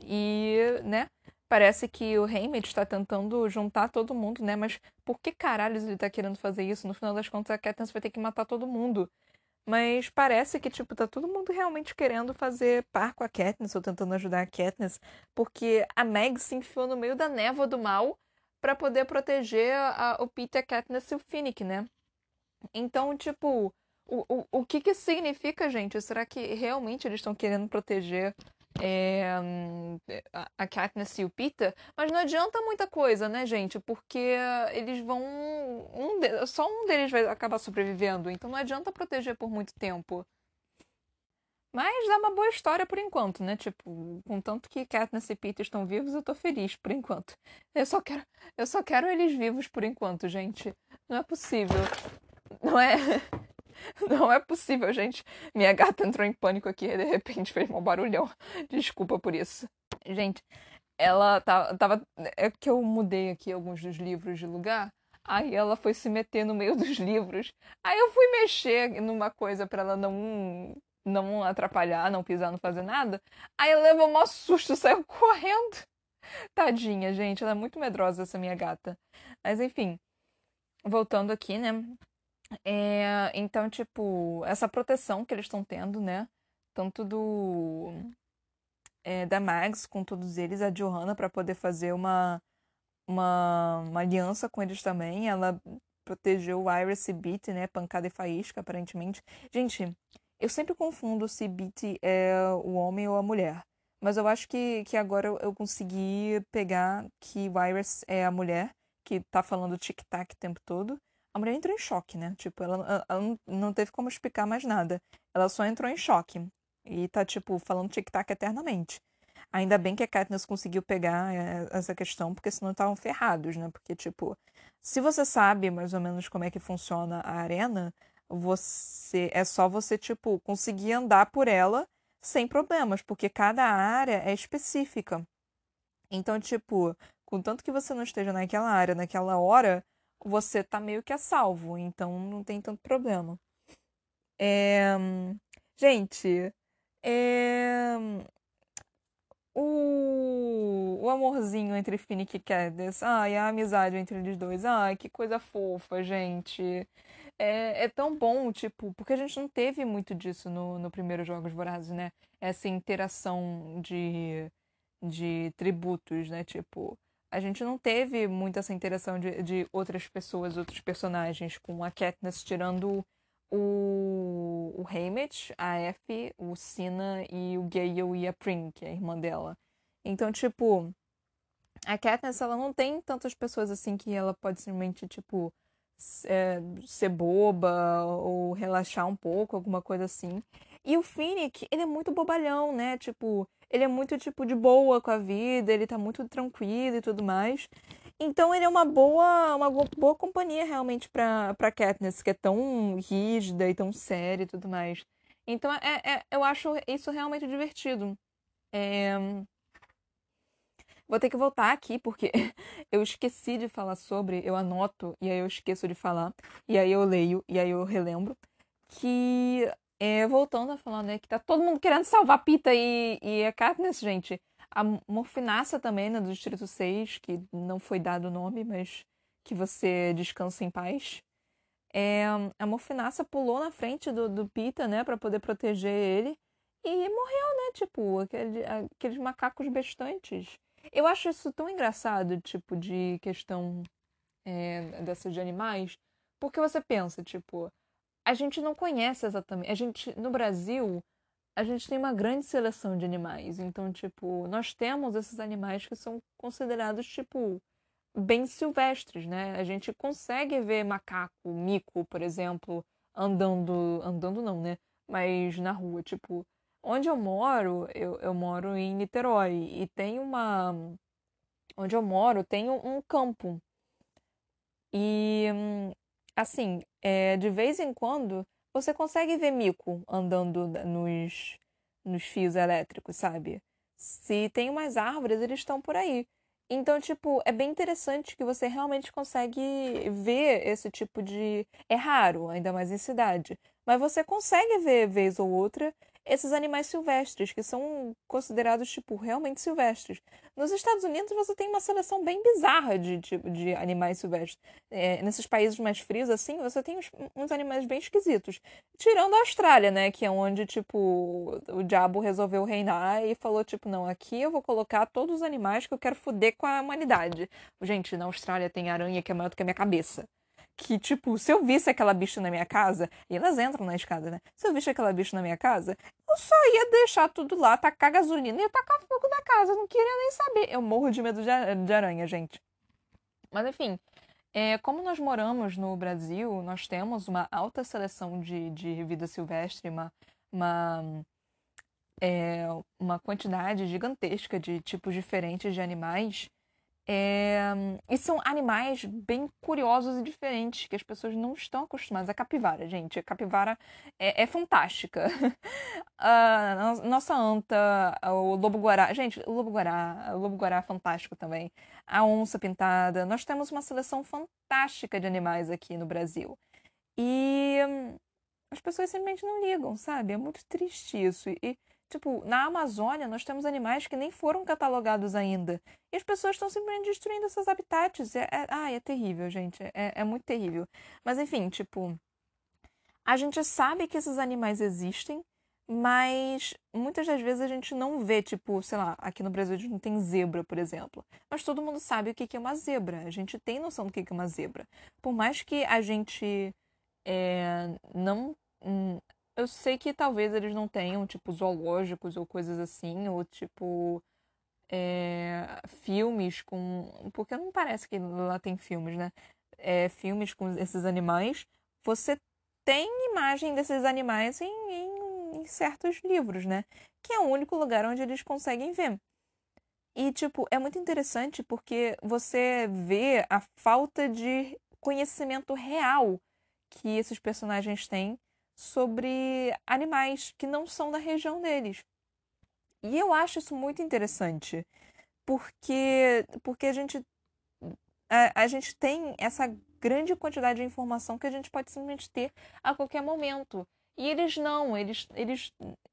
e, né, parece que o Haymitch está tentando juntar todo mundo, né? Mas por que caralhos ele tá querendo fazer isso? No final das contas, a Katniss vai ter que matar todo mundo. Mas parece que, tipo, tá todo mundo realmente querendo fazer par com a Katniss ou tentando ajudar a Katniss, porque a Meg se enfiou no meio da névoa do mal para poder proteger a, o Peter, a Katniss e o Finnick, né? Então, tipo, o, o, o que que significa, gente? Será que realmente eles estão querendo proteger é, a Katniss e o Peter, mas não adianta muita coisa, né, gente? Porque eles vão. Um de, só um deles vai acabar sobrevivendo, então não adianta proteger por muito tempo. Mas dá uma boa história por enquanto, né? Tipo, contanto que Katniss e Peter estão vivos, eu tô feliz por enquanto. Eu só quero, eu só quero eles vivos por enquanto, gente. Não é possível. Não é. Não é possível, gente. Minha gata entrou em pânico aqui e de repente fez um barulhão. Desculpa por isso. Gente, ela tava, tava. É que eu mudei aqui alguns dos livros de lugar. Aí ela foi se meter no meio dos livros. Aí eu fui mexer numa coisa para ela não não atrapalhar, não pisar, não fazer nada. Aí ela levou um susto, saiu correndo. Tadinha, gente, ela é muito medrosa essa minha gata. Mas enfim, voltando aqui, né? É, então, tipo, essa proteção que eles estão tendo, né? Tanto do. É, da Mags com todos eles, a Johanna, para poder fazer uma, uma, uma aliança com eles também. Ela protegeu o Iris e Beat, né? Pancada e faísca, aparentemente. Gente, eu sempre confundo se Beat é o homem ou a mulher. Mas eu acho que, que agora eu, eu consegui pegar que o Iris é a mulher, que tá falando tic-tac o tempo todo a mulher entrou em choque, né? Tipo, ela, ela não teve como explicar mais nada. Ela só entrou em choque. E tá, tipo, falando tic-tac eternamente. Ainda bem que a Katniss conseguiu pegar é, essa questão, porque senão estavam ferrados, né? Porque, tipo, se você sabe mais ou menos como é que funciona a arena, você é só você, tipo, conseguir andar por ela sem problemas, porque cada área é específica. Então, tipo, contanto que você não esteja naquela área naquela hora, você tá meio que a salvo, então não tem tanto problema. É... Gente, é... O... o amorzinho entre Finnick e Candace, ai, a amizade entre eles dois, ai, que coisa fofa, gente. É, é tão bom, tipo, porque a gente não teve muito disso no, no primeiro Jogos Vorazes, né? Essa interação de, de tributos, né? Tipo, a gente não teve muito essa interação de, de outras pessoas, outros personagens, com a Katniss tirando o, o Haymitch, a Effie, o Sina e o Gale e a Prim, que é a irmã dela. Então, tipo, a Katniss, ela não tem tantas pessoas assim que ela pode simplesmente, tipo, é, ser boba ou relaxar um pouco, alguma coisa assim. E o Finnick, ele é muito bobalhão, né? Tipo, ele é muito, tipo, de boa com a vida, ele tá muito tranquilo e tudo mais. Então ele é uma boa, uma boa companhia realmente pra, pra Katniss, que é tão rígida e tão séria e tudo mais. Então é, é eu acho isso realmente divertido. É... Vou ter que voltar aqui porque eu esqueci de falar sobre, eu anoto e aí eu esqueço de falar, e aí eu leio e aí eu relembro que é, voltando a falar, né, que tá todo mundo querendo salvar Pita e, e a Katniss, gente. A Morfinácia também, né, do Distrito 6, que não foi dado o nome, mas que você descansa em paz. É, a Morfinácia pulou na frente do, do Pita, né, para poder proteger ele. e morreu, né? Tipo, aquele, aqueles macacos bestantes. Eu acho isso tão engraçado, tipo, de questão é, dessas de animais, porque você pensa, tipo, a gente não conhece exatamente. A gente, no Brasil, a gente tem uma grande seleção de animais. Então, tipo, nós temos esses animais que são considerados, tipo, bem silvestres, né? A gente consegue ver macaco, mico, por exemplo, andando. Andando não, né? Mas na rua, tipo. Onde eu moro, eu, eu moro em Niterói e tem uma. Onde eu moro tem um campo. E, assim, é, de vez em quando você consegue ver mico andando nos, nos fios elétricos, sabe? Se tem umas árvores, eles estão por aí. Então, tipo, é bem interessante que você realmente consegue ver esse tipo de. É raro, ainda mais em cidade. Mas você consegue ver vez ou outra esses animais silvestres, que são considerados, tipo, realmente silvestres. Nos Estados Unidos, você tem uma seleção bem bizarra de, de, de animais silvestres. É, nesses países mais frios, assim, você tem uns, uns, animais bem esquisitos. Tirando a Austrália, né, que é onde, tipo, o diabo resolveu reinar e falou, tipo, não, aqui eu vou colocar todos os animais que eu quero foder com a humanidade. Gente, na Austrália tem aranha que é maior do que a minha cabeça que, tipo, se eu visse aquela bicha na minha casa, e elas entram na escada, né? Se eu visse aquela bicha na minha casa, eu só ia deixar tudo lá, tacar gasolina e tacar fogo na casa. Eu não queria nem saber. Eu morro de medo de aranha, gente. Mas enfim, é, como nós moramos no Brasil, nós temos uma alta seleção de, de vida silvestre, uma, uma, é, uma quantidade gigantesca de tipos diferentes de animais. É... E são animais bem curiosos e diferentes que as pessoas não estão acostumadas. A capivara, gente, a capivara é, é fantástica. a nossa anta, o lobo-guará. Gente, o lobo-guará, o lobo-guará é fantástico também. A onça pintada. Nós temos uma seleção fantástica de animais aqui no Brasil. E as pessoas simplesmente não ligam, sabe? É muito triste isso. E Tipo, na Amazônia nós temos animais que nem foram catalogados ainda. E as pessoas estão simplesmente destruindo esses habitats. É, é, ai, é terrível, gente. É, é muito terrível. Mas enfim, tipo. A gente sabe que esses animais existem, mas muitas das vezes a gente não vê, tipo, sei lá, aqui no Brasil a gente não tem zebra, por exemplo. Mas todo mundo sabe o que é uma zebra. A gente tem noção do que é uma zebra. Por mais que a gente é, não hum, eu sei que talvez eles não tenham, tipo, zoológicos ou coisas assim, ou tipo. É, filmes com. Porque não parece que lá tem filmes, né? É, filmes com esses animais. Você tem imagem desses animais em, em, em certos livros, né? Que é o único lugar onde eles conseguem ver. E, tipo, é muito interessante porque você vê a falta de conhecimento real que esses personagens têm sobre animais que não são da região deles. E eu acho isso muito interessante, porque, porque a, gente, a, a gente tem essa grande quantidade de informação que a gente pode simplesmente ter a qualquer momento. E eles não, eles, eles,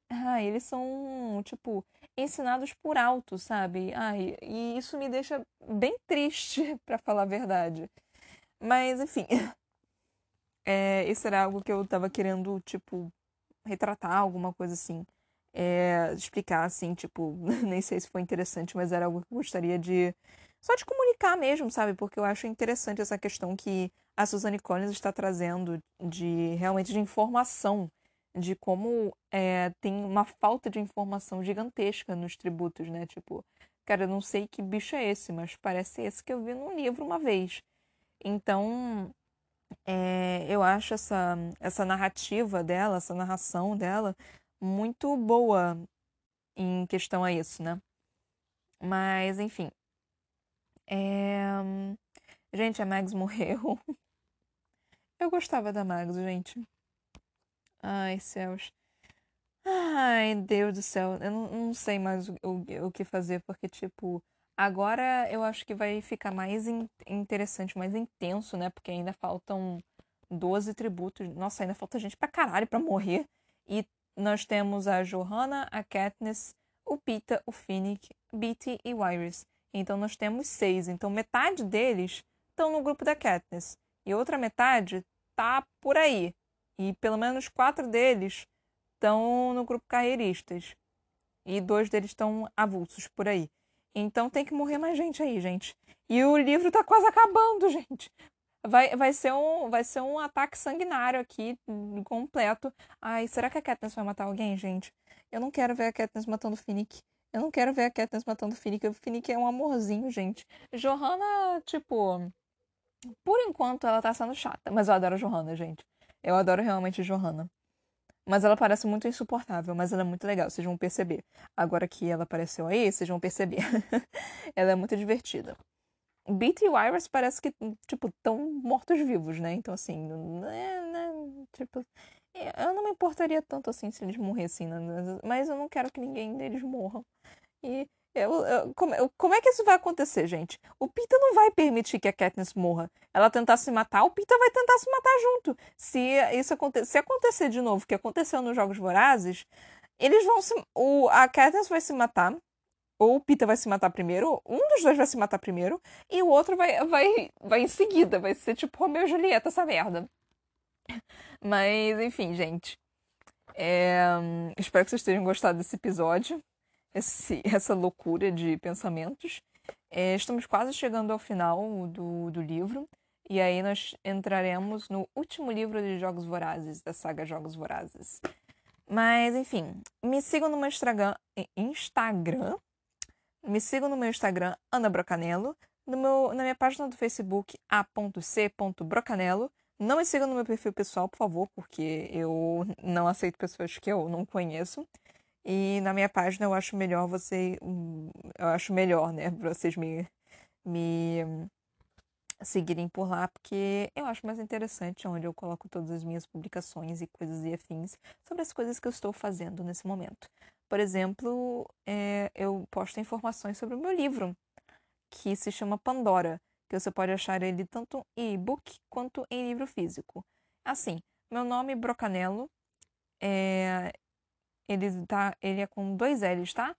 ah, eles são, tipo, ensinados por alto, sabe? Ah, e, e isso me deixa bem triste, para falar a verdade. Mas, enfim, é, isso era algo que eu tava querendo, tipo, retratar, alguma coisa assim. É, explicar, assim, tipo, nem sei se foi interessante, mas era algo que eu gostaria de. Só de comunicar mesmo, sabe? Porque eu acho interessante essa questão que a Suzanne Collins está trazendo de realmente de informação, de como é, tem uma falta de informação gigantesca nos tributos, né? Tipo, cara, eu não sei que bicho é esse, mas parece esse que eu vi num livro uma vez. Então, é, eu acho essa, essa narrativa dela, essa narração dela, muito boa em questão a isso, né? Mas, enfim. É... Gente, a Mags morreu. Eu gostava da Mags, gente. Ai, céus. Ai, Deus do céu. Eu não, não sei mais o, o, o que fazer, porque, tipo, Agora eu acho que vai ficar mais in interessante, mais intenso, né? Porque ainda faltam 12 tributos. Nossa, ainda falta gente pra caralho pra morrer. E nós temos a Johanna, a Katniss, o Pita, o Finnick, Beatty e o Iris. Então nós temos seis. Então metade deles estão no grupo da Katniss. E outra metade tá por aí. E pelo menos quatro deles estão no grupo Carreiristas. E dois deles estão avulsos por aí. Então tem que morrer mais gente aí, gente. E o livro tá quase acabando, gente. Vai, vai, ser um, vai ser um ataque sanguinário aqui, completo. Ai, será que a Katniss vai matar alguém, gente? Eu não quero ver a Katniss matando o Finnick. Eu não quero ver a Katniss matando o Finnick. O Finnick é um amorzinho, gente. Johanna, tipo... Por enquanto, ela tá sendo chata. Mas eu adoro a Johanna, gente. Eu adoro realmente a Johanna. Mas ela parece muito insuportável, mas ela é muito legal, vocês vão perceber. Agora que ela apareceu aí, vocês vão perceber. ela é muito divertida. Beat e Iris parece que, tipo, estão mortos-vivos, né? Então, assim, né, né, tipo, eu não me importaria tanto assim se eles morressem, né? mas eu não quero que ninguém deles morra. E eu, eu, como, eu, como, é que isso vai acontecer, gente? O Pita não vai permitir que a Katniss morra. Ela tentar se matar, o Pita vai tentar se matar junto. Se isso acontecer, se acontecer de novo, que aconteceu nos Jogos Vorazes, eles vão se, o, a Katniss vai se matar, ou o Pita vai se matar primeiro, um dos dois vai se matar primeiro, e o outro vai, vai, vai em seguida. Vai ser tipo Romeu e Julieta, essa merda. Mas, enfim, gente. É... Espero que vocês tenham gostado desse episódio. Esse, essa loucura de pensamentos. É, estamos quase chegando ao final do, do livro. E aí nós entraremos no último livro de Jogos Vorazes, da saga Jogos Vorazes. Mas, enfim, me sigam no meu Instagram, Instagram me sigam no meu Instagram, Ana Brocanello, no meu, na minha página do Facebook, a.c.brocanello. Não me sigam no meu perfil pessoal, por favor, porque eu não aceito pessoas que eu não conheço. E na minha página eu acho melhor você. Eu acho melhor, né? Vocês me, me seguirem por lá, porque eu acho mais interessante onde eu coloco todas as minhas publicações e coisas e afins sobre as coisas que eu estou fazendo nesse momento. Por exemplo, é, eu posto informações sobre o meu livro, que se chama Pandora, que você pode achar ele tanto em e-book quanto em livro físico. Assim, meu nome Brocanello, é, ele, tá, ele é com dois L's, tá?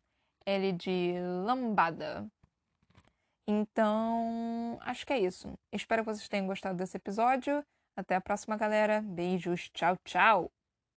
L de lambada. Então, acho que é isso. Espero que vocês tenham gostado desse episódio. Até a próxima, galera. Beijos. Tchau, tchau.